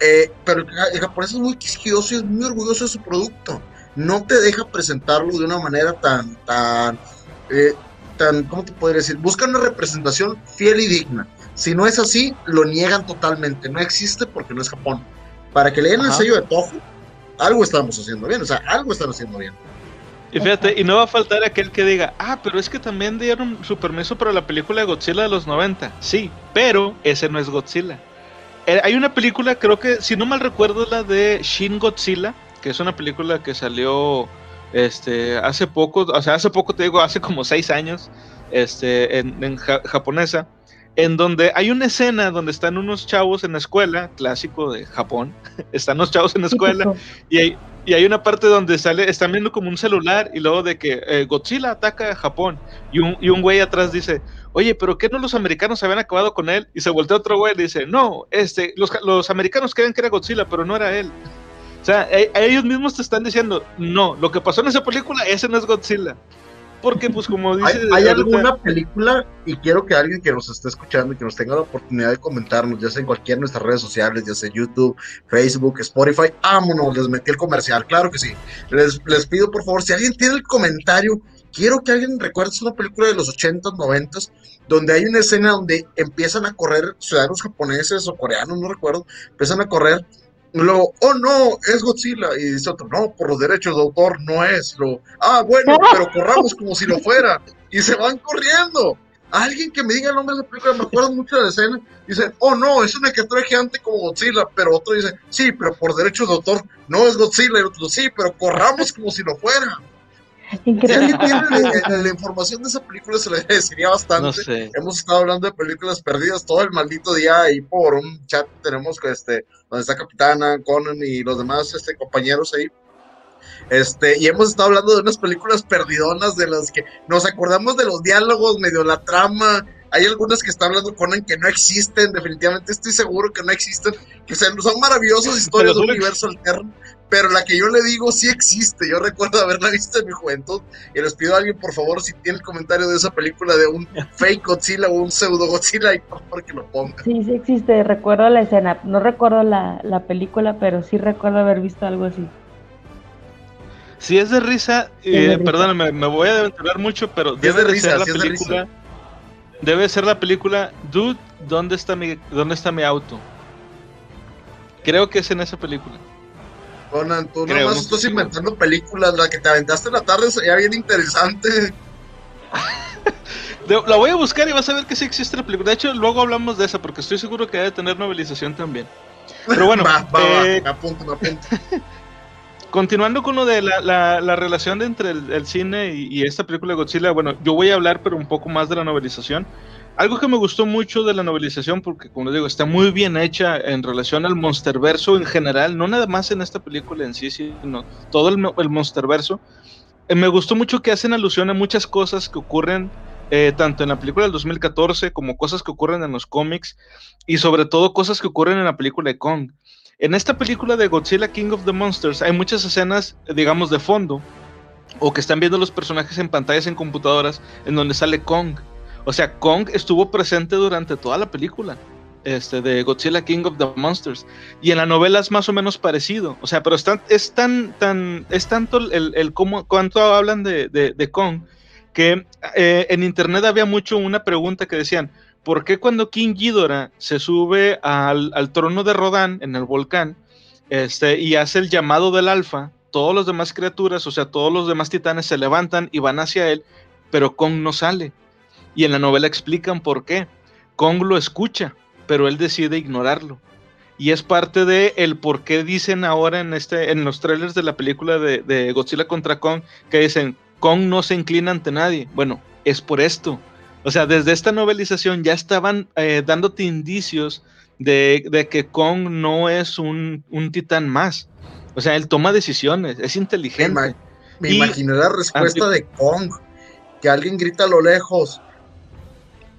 Eh, pero el japonés es muy quisquilloso y es muy orgulloso de su producto. No te deja presentarlo de una manera tan, tan, eh, tan, ¿cómo te podría decir? Busca una representación fiel y digna. Si no es así, lo niegan totalmente. No existe porque no es Japón. Para que le den el sello de Toho, algo estamos haciendo bien. O sea, algo están haciendo bien. Y fíjate, y no va a faltar aquel que diga, ah, pero es que también dieron su permiso para la película de Godzilla de los 90. Sí, pero ese no es Godzilla. Eh, hay una película, creo que, si no mal recuerdo, la de Shin Godzilla, que es una película que salió este, hace poco, o sea, hace poco te digo, hace como seis años, este, en, japonesa en donde hay una escena donde están unos chavos en la escuela, clásico de Japón, están los chavos en la escuela y hay, y hay una parte donde sale, están viendo como un celular y luego de que eh, Godzilla ataca a Japón y un, y un güey atrás dice, oye, pero ¿qué no los americanos habían acabado con él? Y se voltea otro güey y dice, no, este, los, los americanos creen que era Godzilla, pero no era él. O sea, e, ellos mismos te están diciendo, no, lo que pasó en esa película, ese no es Godzilla. Porque, pues, como dice. ¿Hay, alguna película? Y quiero que alguien que nos esté escuchando y que nos tenga la oportunidad de comentarnos, ya sea en cualquiera de nuestras redes sociales, ya sea YouTube, Facebook, Spotify. Vámonos, les metí el comercial, claro que sí. Les, les pido, por favor, si alguien tiene el comentario, quiero que alguien recuerde, una película de los 80s, 90 donde hay una escena donde empiezan a correr ciudadanos japoneses o coreanos, no recuerdo, empiezan a correr Luego, oh no, es Godzilla. Y dice otro, no, por los derechos de autor no es. Lo, ah, bueno, pero corramos como si lo fuera. Y se van corriendo. Alguien que me diga el nombre de esa película, me acuerdo mucho de la escena. Dice, oh no, es una criatura gigante como Godzilla. Pero otro dice, sí, pero por derechos de autor no es Godzilla. Y otro, sí, pero corramos como si lo fuera. Increíble. Si alguien tiene la, información de esa película, se le agradecería bastante. Hemos estado hablando de películas perdidas todo el maldito día ahí por un chat. Tenemos este, donde está Capitana, Conan y los demás este, compañeros ahí. Este, y hemos estado hablando de unas películas perdidonas de las que nos acordamos de los diálogos, medio la trama. Hay algunas que está hablando Conan que no existen, definitivamente estoy seguro que no existen, que son maravillosas historias de un universo alterno, pero la que yo le digo sí existe. Yo recuerdo haberla visto en mi juventud y les pido a alguien, por favor, si tiene el comentario de esa película de un fake Godzilla o un pseudo Godzilla, y por favor que lo ponga. Sí, sí existe. Recuerdo la escena. No recuerdo la, película, pero sí recuerdo haber visto algo así. Si es de risa, eh, perdóname, me voy a aventurar mucho, pero debe de, ser la película. Debe ser la película Dude, ¿dónde está mi, dónde está mi auto? Creo que es en esa película. Conan, tú nomás estás inventando películas. La que te aventaste en la tarde sería bien interesante. la voy a buscar y vas a ver que sí existe la película. De hecho, luego hablamos de esa porque estoy seguro que debe tener novelización también. Pero bueno, eh, me apunto, me apunto. Continuando con lo de la, la, relación entre el, cine y, esta película de Godzilla, bueno, yo voy a hablar pero un poco más de la novelización. Algo que me gustó mucho de la novelización, porque como digo, está muy bien hecha en relación al monsterverso en general, no nada más en esta película en sí, sino todo el, el monsterverso. eh, me gustó mucho que hacen alusión a muchas cosas que ocurren eh, tanto en la película del 2014 como cosas que ocurren en los cómics y sobre todo cosas que ocurren en la película de Kong. En esta película de Godzilla King of the Monsters hay muchas escenas, digamos, de fondo o que están viendo los personajes en pantallas en computadoras en donde sale Kong. O sea, Kong estuvo presente durante toda la película este, de Godzilla King of the Monsters. Y en la novela es más o menos parecido. O sea, pero es tan, es tan, es tanto el, el cómo, cuánto hablan de, de, Kong, que eh, en internet había mucho una pregunta que decían, ¿por qué cuando King Ghidorah se sube al, trono de Rodan en el volcán este, y hace el llamado del alfa, todos los demás criaturas, o sea, todos los demás titanes se levantan y van hacia él, pero Kong no sale? Y en la novela explican por qué. Kong lo escucha, pero él decide ignorarlo. Y es parte de el por qué dicen ahora en este, en los trailers de la película de, Godzilla contra Kong, que dicen Kong no se inclina ante nadie. Bueno, es por esto. O sea, desde esta novelización ya estaban eh, dándote indicios de, que Kong no es un, titán más. O sea, él toma decisiones, es inteligente. Me, imaginé la respuesta de Kong, que alguien grita a lo lejos,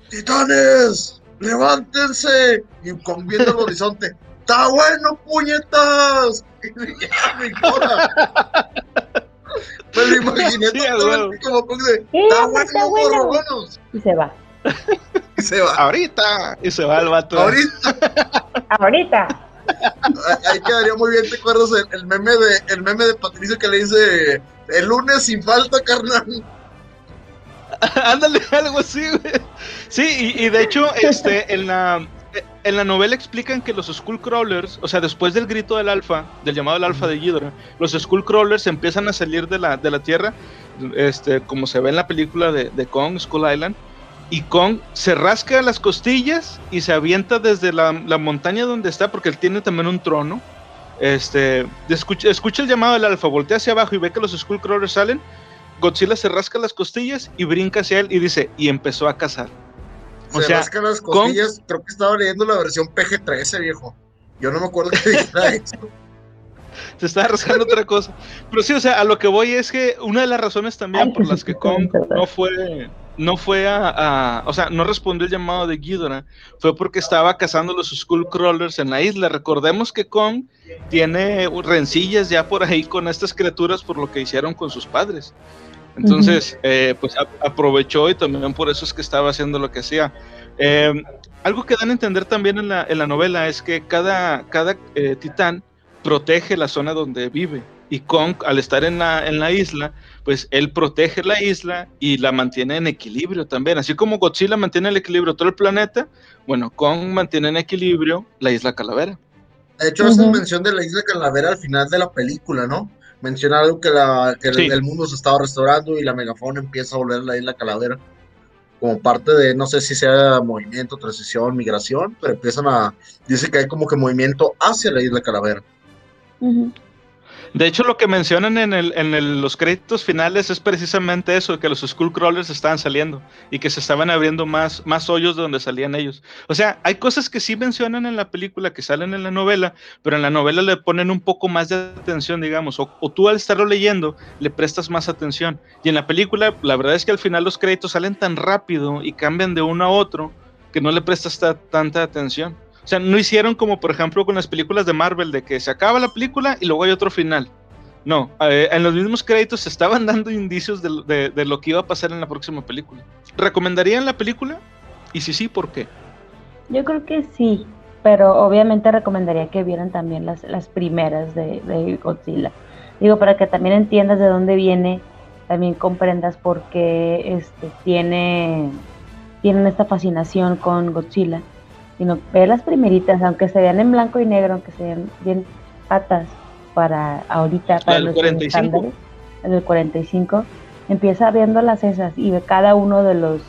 ¡Titanes! levántense. Y con viendo el horizonte, ¡está bueno, puñetas! Me lo imaginé sí, como con de, ¡está bueno! Y se va. Y se va. Ahorita. Y se va el vato. Ahorita. Ahorita. Ahí quedaría muy bien, ¿te acuerdas el, meme de el meme de Patricio que le dice el lunes sin falta, carnal? Ándale, algo así, güey. Sí, y, de hecho, este, en la, en la novela explican que los Skullcrawlers, o sea, después del grito del alfa, del llamado del alfa de Ghidorah, los Skullcrawlers empiezan a salir de la, de la tierra, este, como se ve en la película de, de Kong, Skull Island, y Kong se rasca las costillas y se avienta desde la, la, montaña donde está, porque él tiene también un trono. Este, escucha, escucha el llamado del alfa, voltea hacia abajo y ve que los Skullcrawlers salen Godzilla se rasca las costillas y brinca hacia él y dice, y empezó a cazar. O se rasca las costillas, creo que estaba leyendo la versión PG-13, viejo. Yo no me acuerdo qué dijera eso. Se estaba rascando otra cosa. Pero sí, o sea, a lo que voy es que una de las razones también por las que Kong no fue no fue a, o sea, no respondió el llamado de Ghidorah, fue porque estaba cazando los Skullcrawlers en la isla. Recordemos que Kong tiene rencillas ya por ahí con estas criaturas por lo que hicieron con sus padres. Entonces, eh, pues aprovechó y también por eso es que estaba haciendo lo que hacía. Em, algo que dan a entender también en la, en la novela es que cada, cada eh, titán protege la zona donde vive. Y Kong, al estar en la, en la isla, pues él protege la isla y la mantiene en equilibrio también. Así como Godzilla mantiene el equilibrio todo el planeta, bueno, Kong mantiene en equilibrio la isla Calavera. De hecho, hacen mención de la isla Calavera al final de la película, ¿no? Menciona algo que, la, el, mundo se estaba restaurando y la megafona empieza a volver a la isla Calavera como parte de, no sé si sea movimiento, transición, migración, pero empiezan a, dice que hay como que movimiento hacia la isla Calavera. De hecho, lo que mencionan en, el, en los créditos finales es precisamente eso, que los Skullcrawlers estaban saliendo y que se estaban abriendo más, hoyos de donde salían ellos. O sea, hay cosas que sí mencionan en la película, que salen en la novela, pero en la novela le ponen un poco más de atención, digamos, o, tú al estarlo leyendo le prestas más atención. Y en la película, la verdad es que al final los créditos salen tan rápido y cambian de uno a otro que no le prestas tanta atención. O sea, no hicieron como por ejemplo con las películas de Marvel, de que se acaba la película y luego hay otro final. No, eh, en los mismos créditos se estaban dando indicios de, lo que iba a pasar en la próxima película. ¿Recomendarían la película? Y si sí, ¿por qué? Yo creo que sí, pero obviamente recomendaría que vieran también las, las primeras de, de Godzilla. Digo, para que también entiendas de dónde viene, también comprendas por qué este, tiene, tienen esta fascinación con Godzilla sino ver las primeritas, aunque se vean en blanco y negro, aunque se vean bien patas para ahorita, para los estándares, en el 45, empieza viendo las esas y ve cada uno de los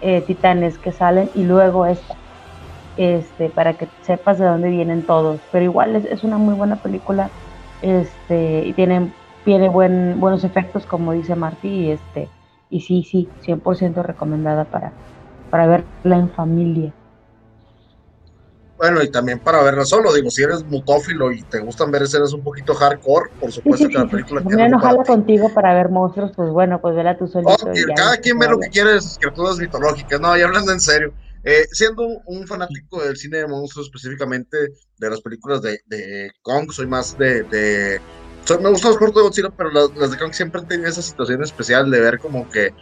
eh, titanes que salen y luego esta, este, para que sepas de dónde vienen todos. Pero igual es, es una muy buena película, este, y tiene, tiene buen, buenos efectos, como dice Marty, y este, y sí, sí, 100% recomendada para, para verla en familia. Bueno, y también para verla solo, digo, si eres mutófilo y te gustan ver escenas un poquito hardcore, por supuesto que la película tiene. Me enojala contigo para ver monstruos, pues bueno, pues vela tú solito. cada quien ve lo que quiere de sus criaturas mitológicas, no, y hablando en serio. Eh, siendo un fanático del cine de monstruos, específicamente de las películas de, de Kong, soy más de. de me gustan los cortos de Godzilla, pero las, las de Kong siempre han tenido esa situación especial de ver como que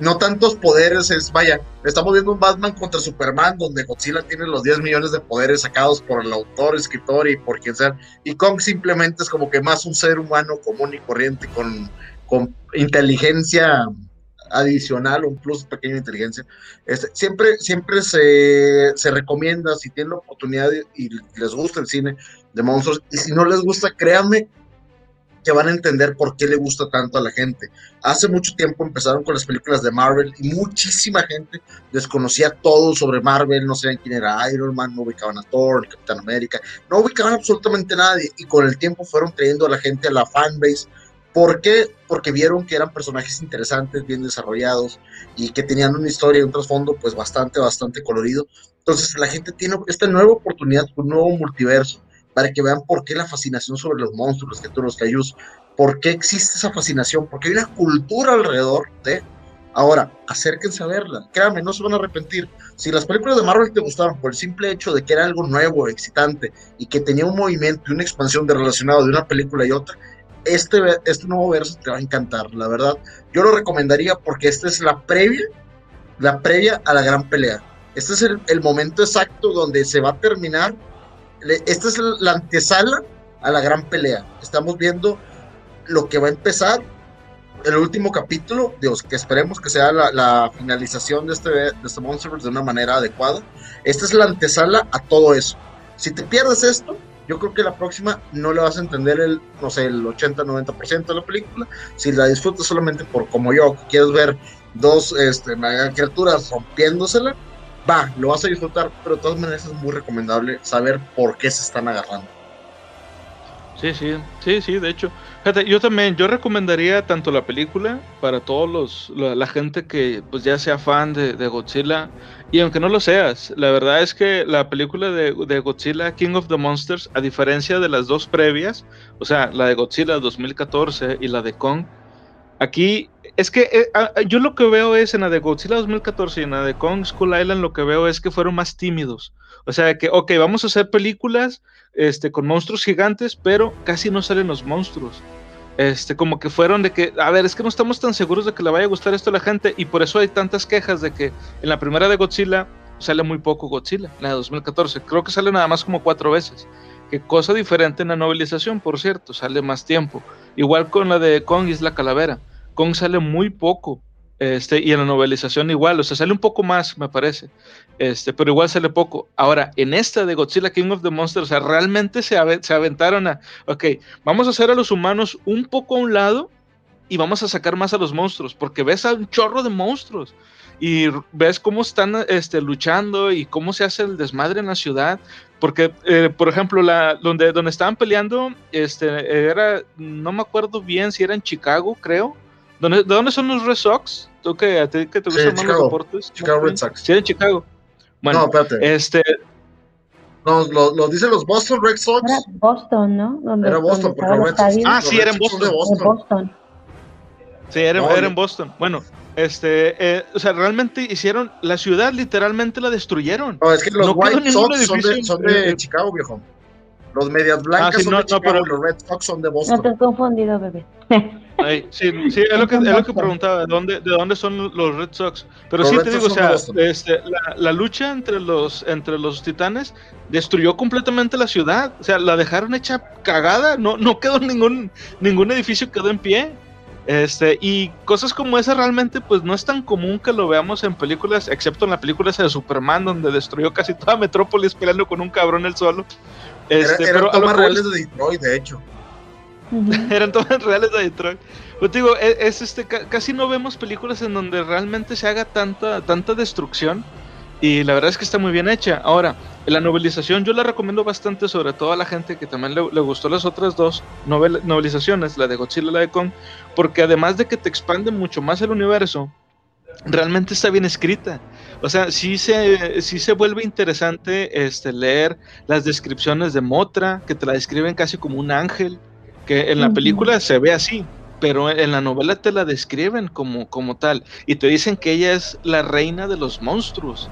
no tantos poderes, es, vaya, estamos viendo un Batman contra Superman, donde Godzilla tiene los 10 millones de poderes sacados por el autor, escritor y por quien sea, y Kong simplemente es como que más un ser humano común y corriente con, con inteligencia adicional, un plus pequeño inteligencia. Este, siempre siempre se, se recomienda, si tienen la oportunidad y les gusta el cine de monstruos, y si no les gusta, créanme que van a entender por qué le gusta tanto a la gente. Hace mucho tiempo empezaron con las películas de Marvel y muchísima gente desconocía todo sobre Marvel, no sabían quién era Iron Man, no ubicaban a Thor, Capitán América, no ubicaban absolutamente nadie y con el tiempo fueron trayendo a la gente a la fanbase. ¿Por qué? Porque vieron que eran personajes interesantes, bien desarrollados y que tenían una historia y un trasfondo pues bastante, bastante colorido. Entonces la gente tiene esta nueva oportunidad, un nuevo multiverso para que vean por qué la fascinación sobre los monstruos, que los cayús, por qué existe esa fascinación, porque hay una cultura alrededor de... Ahora, acérquense a verla, créanme, no se van a arrepentir. Si las películas de Marvel te gustaron por el simple hecho de que era algo nuevo, excitante y que tenía un movimiento y una expansión de relacionado de una película y otra, este, este nuevo verso te va a encantar, la verdad. Yo lo recomendaría porque esta es la previa, la previa a la gran pelea. Este es el momento exacto donde se va a terminar esta es la antesala a la gran pelea. Estamos viendo lo que va a empezar el último capítulo, Dios, que esperemos que sea la, finalización de este, de este Monsterverse de una manera adecuada. Esta es la antesala a todo eso. Si te pierdes esto, yo creo que la próxima no le vas a entender el, no sé, el 80-90% de la película. Si la disfrutas solamente por como yo, que quieres ver dos este, criaturas rompiéndosela, va, lo vas a disfrutar, pero de todas maneras es muy recomendable saber por qué se están agarrando. Sí, sí, sí, sí, de hecho. Fíjate, yo también, yo recomendaría tanto la película para todos los, la, gente que pues ya sea fan de, Godzilla, y aunque no lo seas, la verdad es que la película de, de, Godzilla, King of the Monsters, a diferencia de las dos previas, o sea, la de Godzilla 2014 y la de Kong, aquí es que eh, yo lo que veo es en la de Godzilla 2014 y en la de Kong Skull Island, lo que veo es que fueron más tímidos. O sea, que, ok, vamos a hacer películas este, con monstruos gigantes, pero casi no salen los monstruos. Este, como que fueron de que, a ver, es que no estamos tan seguros de que le vaya a gustar esto a la gente, y por eso hay tantas quejas de que en la primera de Godzilla sale muy poco Godzilla, la de 2014. Creo que sale nada más como cuatro veces. Cosa diferente en la novelización, por cierto, sale más tiempo. Igual con la de Kong y la calavera. Kong sale muy poco. Este, y en la novelización igual, o sea, sale un poco más, me parece. Este, pero igual sale poco. Ahora, en esta de Godzilla King of the Monsters, o sea, realmente se, se aventaron a, ok, vamos a hacer a los humanos un poco a un lado y vamos a sacar más a los monstruos, porque ves a un chorro de monstruos y ves cómo están este, luchando y cómo se hace el desmadre en la ciudad. Porque, eh, por ejemplo, la, donde, donde estaban peleando, este, era, no me acuerdo bien si era en Chicago, creo ¿De dónde son los Red Sox? ¿Tú que, a ti que te gustan más los deportes? Chicago Red Sox. Sí, en Chicago. Bueno, no, espérate. Este. No, lo, lo, dicen los Boston Red Sox. Era Boston, ¿no? Donde, era Boston, porque Red Sox, Ah, sí, era en Boston. Boston. Sí, era, era, en Boston. Bueno, este, eh, o sea, realmente hicieron la ciudad, literalmente la destruyeron. No, es que los White Sox son de, son de Chicago, viejo. Los medias blancas ah, son de Chicago, los Red Sox son de Boston. No te has confundido, bebé. sí, sí, es lo que, es lo que preguntaba, ¿de dónde, ¿de dónde son los Red Sox? Pero sí te digo, o sea, este, la, la, lucha entre los, entre los titanes destruyó completamente la ciudad, o sea, la dejaron hecha cagada, no, no quedó ningún, ningún edificio quedó en pie. Este, y cosas como esa realmente pues no es tan común que lo veamos en películas, excepto en la película esa de Superman, donde destruyó casi toda Metrópolis peleando con un cabrón él solo. Este, eran tomas reales de Detroit, de hecho. eran tomas reales de Detroit. Pues digo, e, es, este, casi no vemos películas en donde realmente se haga tanta, tanta destrucción. Y la verdad es que está muy bien hecha. Ahora, la novelización yo la recomiendo bastante, sobre todo a la gente que también le, gustó las otras dos novelizaciones, la de Godzilla y la de Kong, porque además de que te expande mucho más el universo, realmente está bien escrita. O sea, sí se, sí se vuelve interesante este, leer las descripciones de Motra, que te la describen casi como un ángel, que en la película se ve así, pero en la novela te la describen como, como tal, y te dicen que ella es la reina de los monstruos.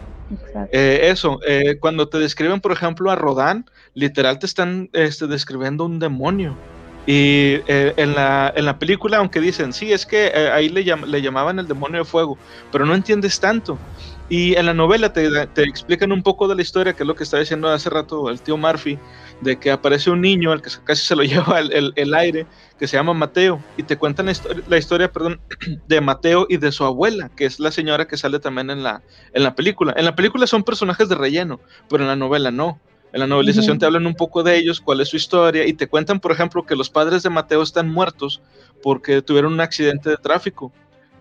Eh, eso, eh, cuando te describen, por ejemplo, a Rodán, literal te están este, describiendo un demonio. Y eh, en, la, en, la, película, aunque dicen, sí, es que ahí le, le, llamaban el demonio de fuego, pero no entiendes tanto. Y en la novela te, te, explican un poco de la historia, que es lo que estaba diciendo hace rato el tío Murphy, de que aparece un niño al que casi se lo lleva el, el, aire, que se llama Mateo, y te cuentan la historia, la historia, perdón, de Mateo y de su abuela, que es la señora que sale también en la, en la película. En la película son personajes de relleno, pero en la novela no. En la novelización te hablan un poco de ellos, cuál es su historia, y te cuentan, por ejemplo, que los padres de Mateo están muertos porque tuvieron un accidente de tráfico,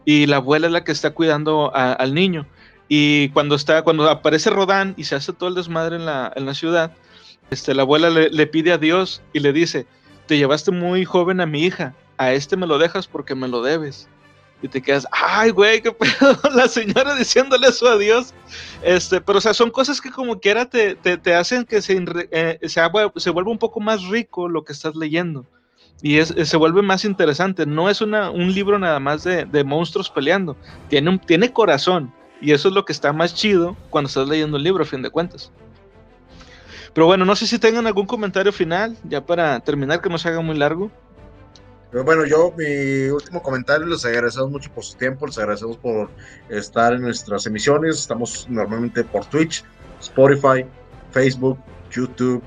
y la abuela es la que está cuidando al niño. Y cuando, está, cuando aparece Rodán y se hace todo el desmadre en la, en la ciudad, este, la abuela le, pide a Dios y le dice, te llevaste muy joven a mi hija, a este me lo dejas porque me lo debes y te quedas, ay, güey, qué pedo, la señora diciéndole eso a Dios. Este, pero, o sea, son cosas que como quiera te, te, te hacen que se, eh, se, se, vuelva un poco más rico lo que estás leyendo. Y es, se vuelve más interesante. No es una, un libro nada más de, de monstruos peleando. Tiene, un, tiene corazón. Y eso es lo que está más chido cuando estás leyendo un libro, a fin de cuentas. Pero bueno, no sé si tengan algún comentario final, ya para terminar, que no se haga muy largo. Pero bueno, yo mi último comentario, les agradecemos mucho por su tiempo, les agradecemos por estar en nuestras emisiones. Estamos normalmente por Twitch, Spotify, Facebook, YouTube.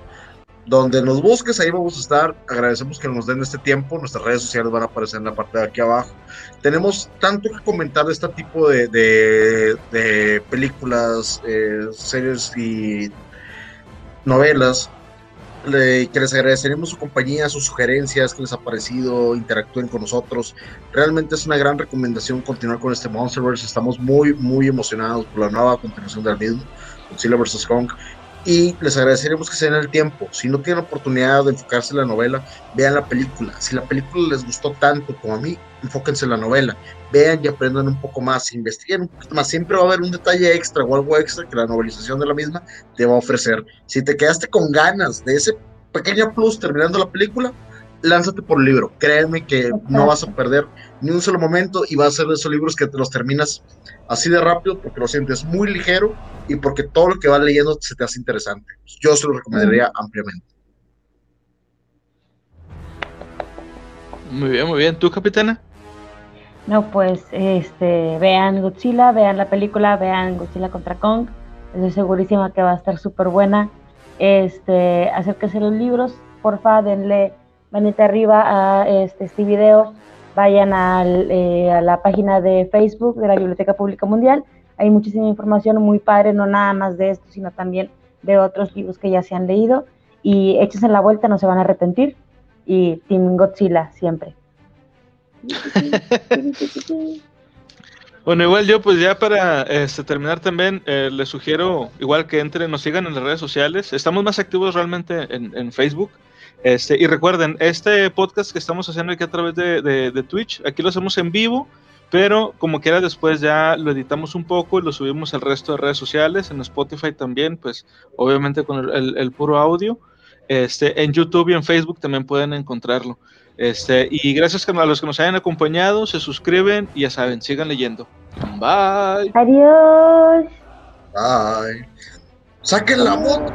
Donde nos busques, ahí vamos a estar. Agradecemos que nos den este tiempo. Nuestras redes sociales van a aparecer en la parte de aquí abajo. Tenemos tanto que comentar de este tipo de, de, de películas, eh, series y novelas le, que les agradeceremos su compañía, sus sugerencias, que les ha parecido, interactúen con nosotros. Realmente es una gran recomendación continuar con este Monsterverse. Estamos muy, muy emocionados por la nueva continuación del mismo, Godzilla vs. Kong. Y les agradeceremos que se den el tiempo. Si no tienen oportunidad de enfocarse en la novela, vean la película. Si la película les gustó tanto como a mí, enfóquense en la novela. Vean y aprendan un poco más, investiguen un poquito más. Siempre va a haber un detalle extra o algo extra que la novelización de la misma te va a ofrecer. Si te quedaste con ganas de ese pequeño plus terminando la película, lánzate por el libro. Créeme que no vas a perder ni un solo momento y va a ser de esos libros que te los terminas así de rápido porque lo sientes muy ligero y porque todo lo que vas leyendo se te hace interesante. Yo se lo recomendaría ampliamente. Muy bien, muy bien. ¿Tú, capitana? No, pues este, vean Godzilla, vean la película, vean Godzilla contra Kong. Estoy segurísima que va a estar súper buena. Este, acérquense a los libros, porfa, denle manita arriba a este, este video, vayan al, eh, a la página de Facebook de la Biblioteca Pública Mundial. Hay muchísima información muy padre, no nada más de esto, sino también de otros libros que ya se han leído. Y échense la vuelta, no se van a arrepentir. Y Team Godzilla siempre. Bueno, igual yo pues ya para este, terminar también eh, les sugiero igual que entren, nos sigan en las redes sociales. Estamos más activos realmente en, Facebook. Este, y recuerden, este podcast que estamos haciendo aquí a través de, de, Twitch, aquí lo hacemos en vivo, pero como quiera después ya lo editamos un poco y lo subimos al resto de redes sociales, en Spotify también, pues obviamente con el, el puro audio. Este, en YouTube y en Facebook también pueden encontrarlo. Este, y gracias a los que nos hayan acompañado, se suscriben y ya saben, sigan leyendo. Bye. Adiós. Bye. Saquen la moto.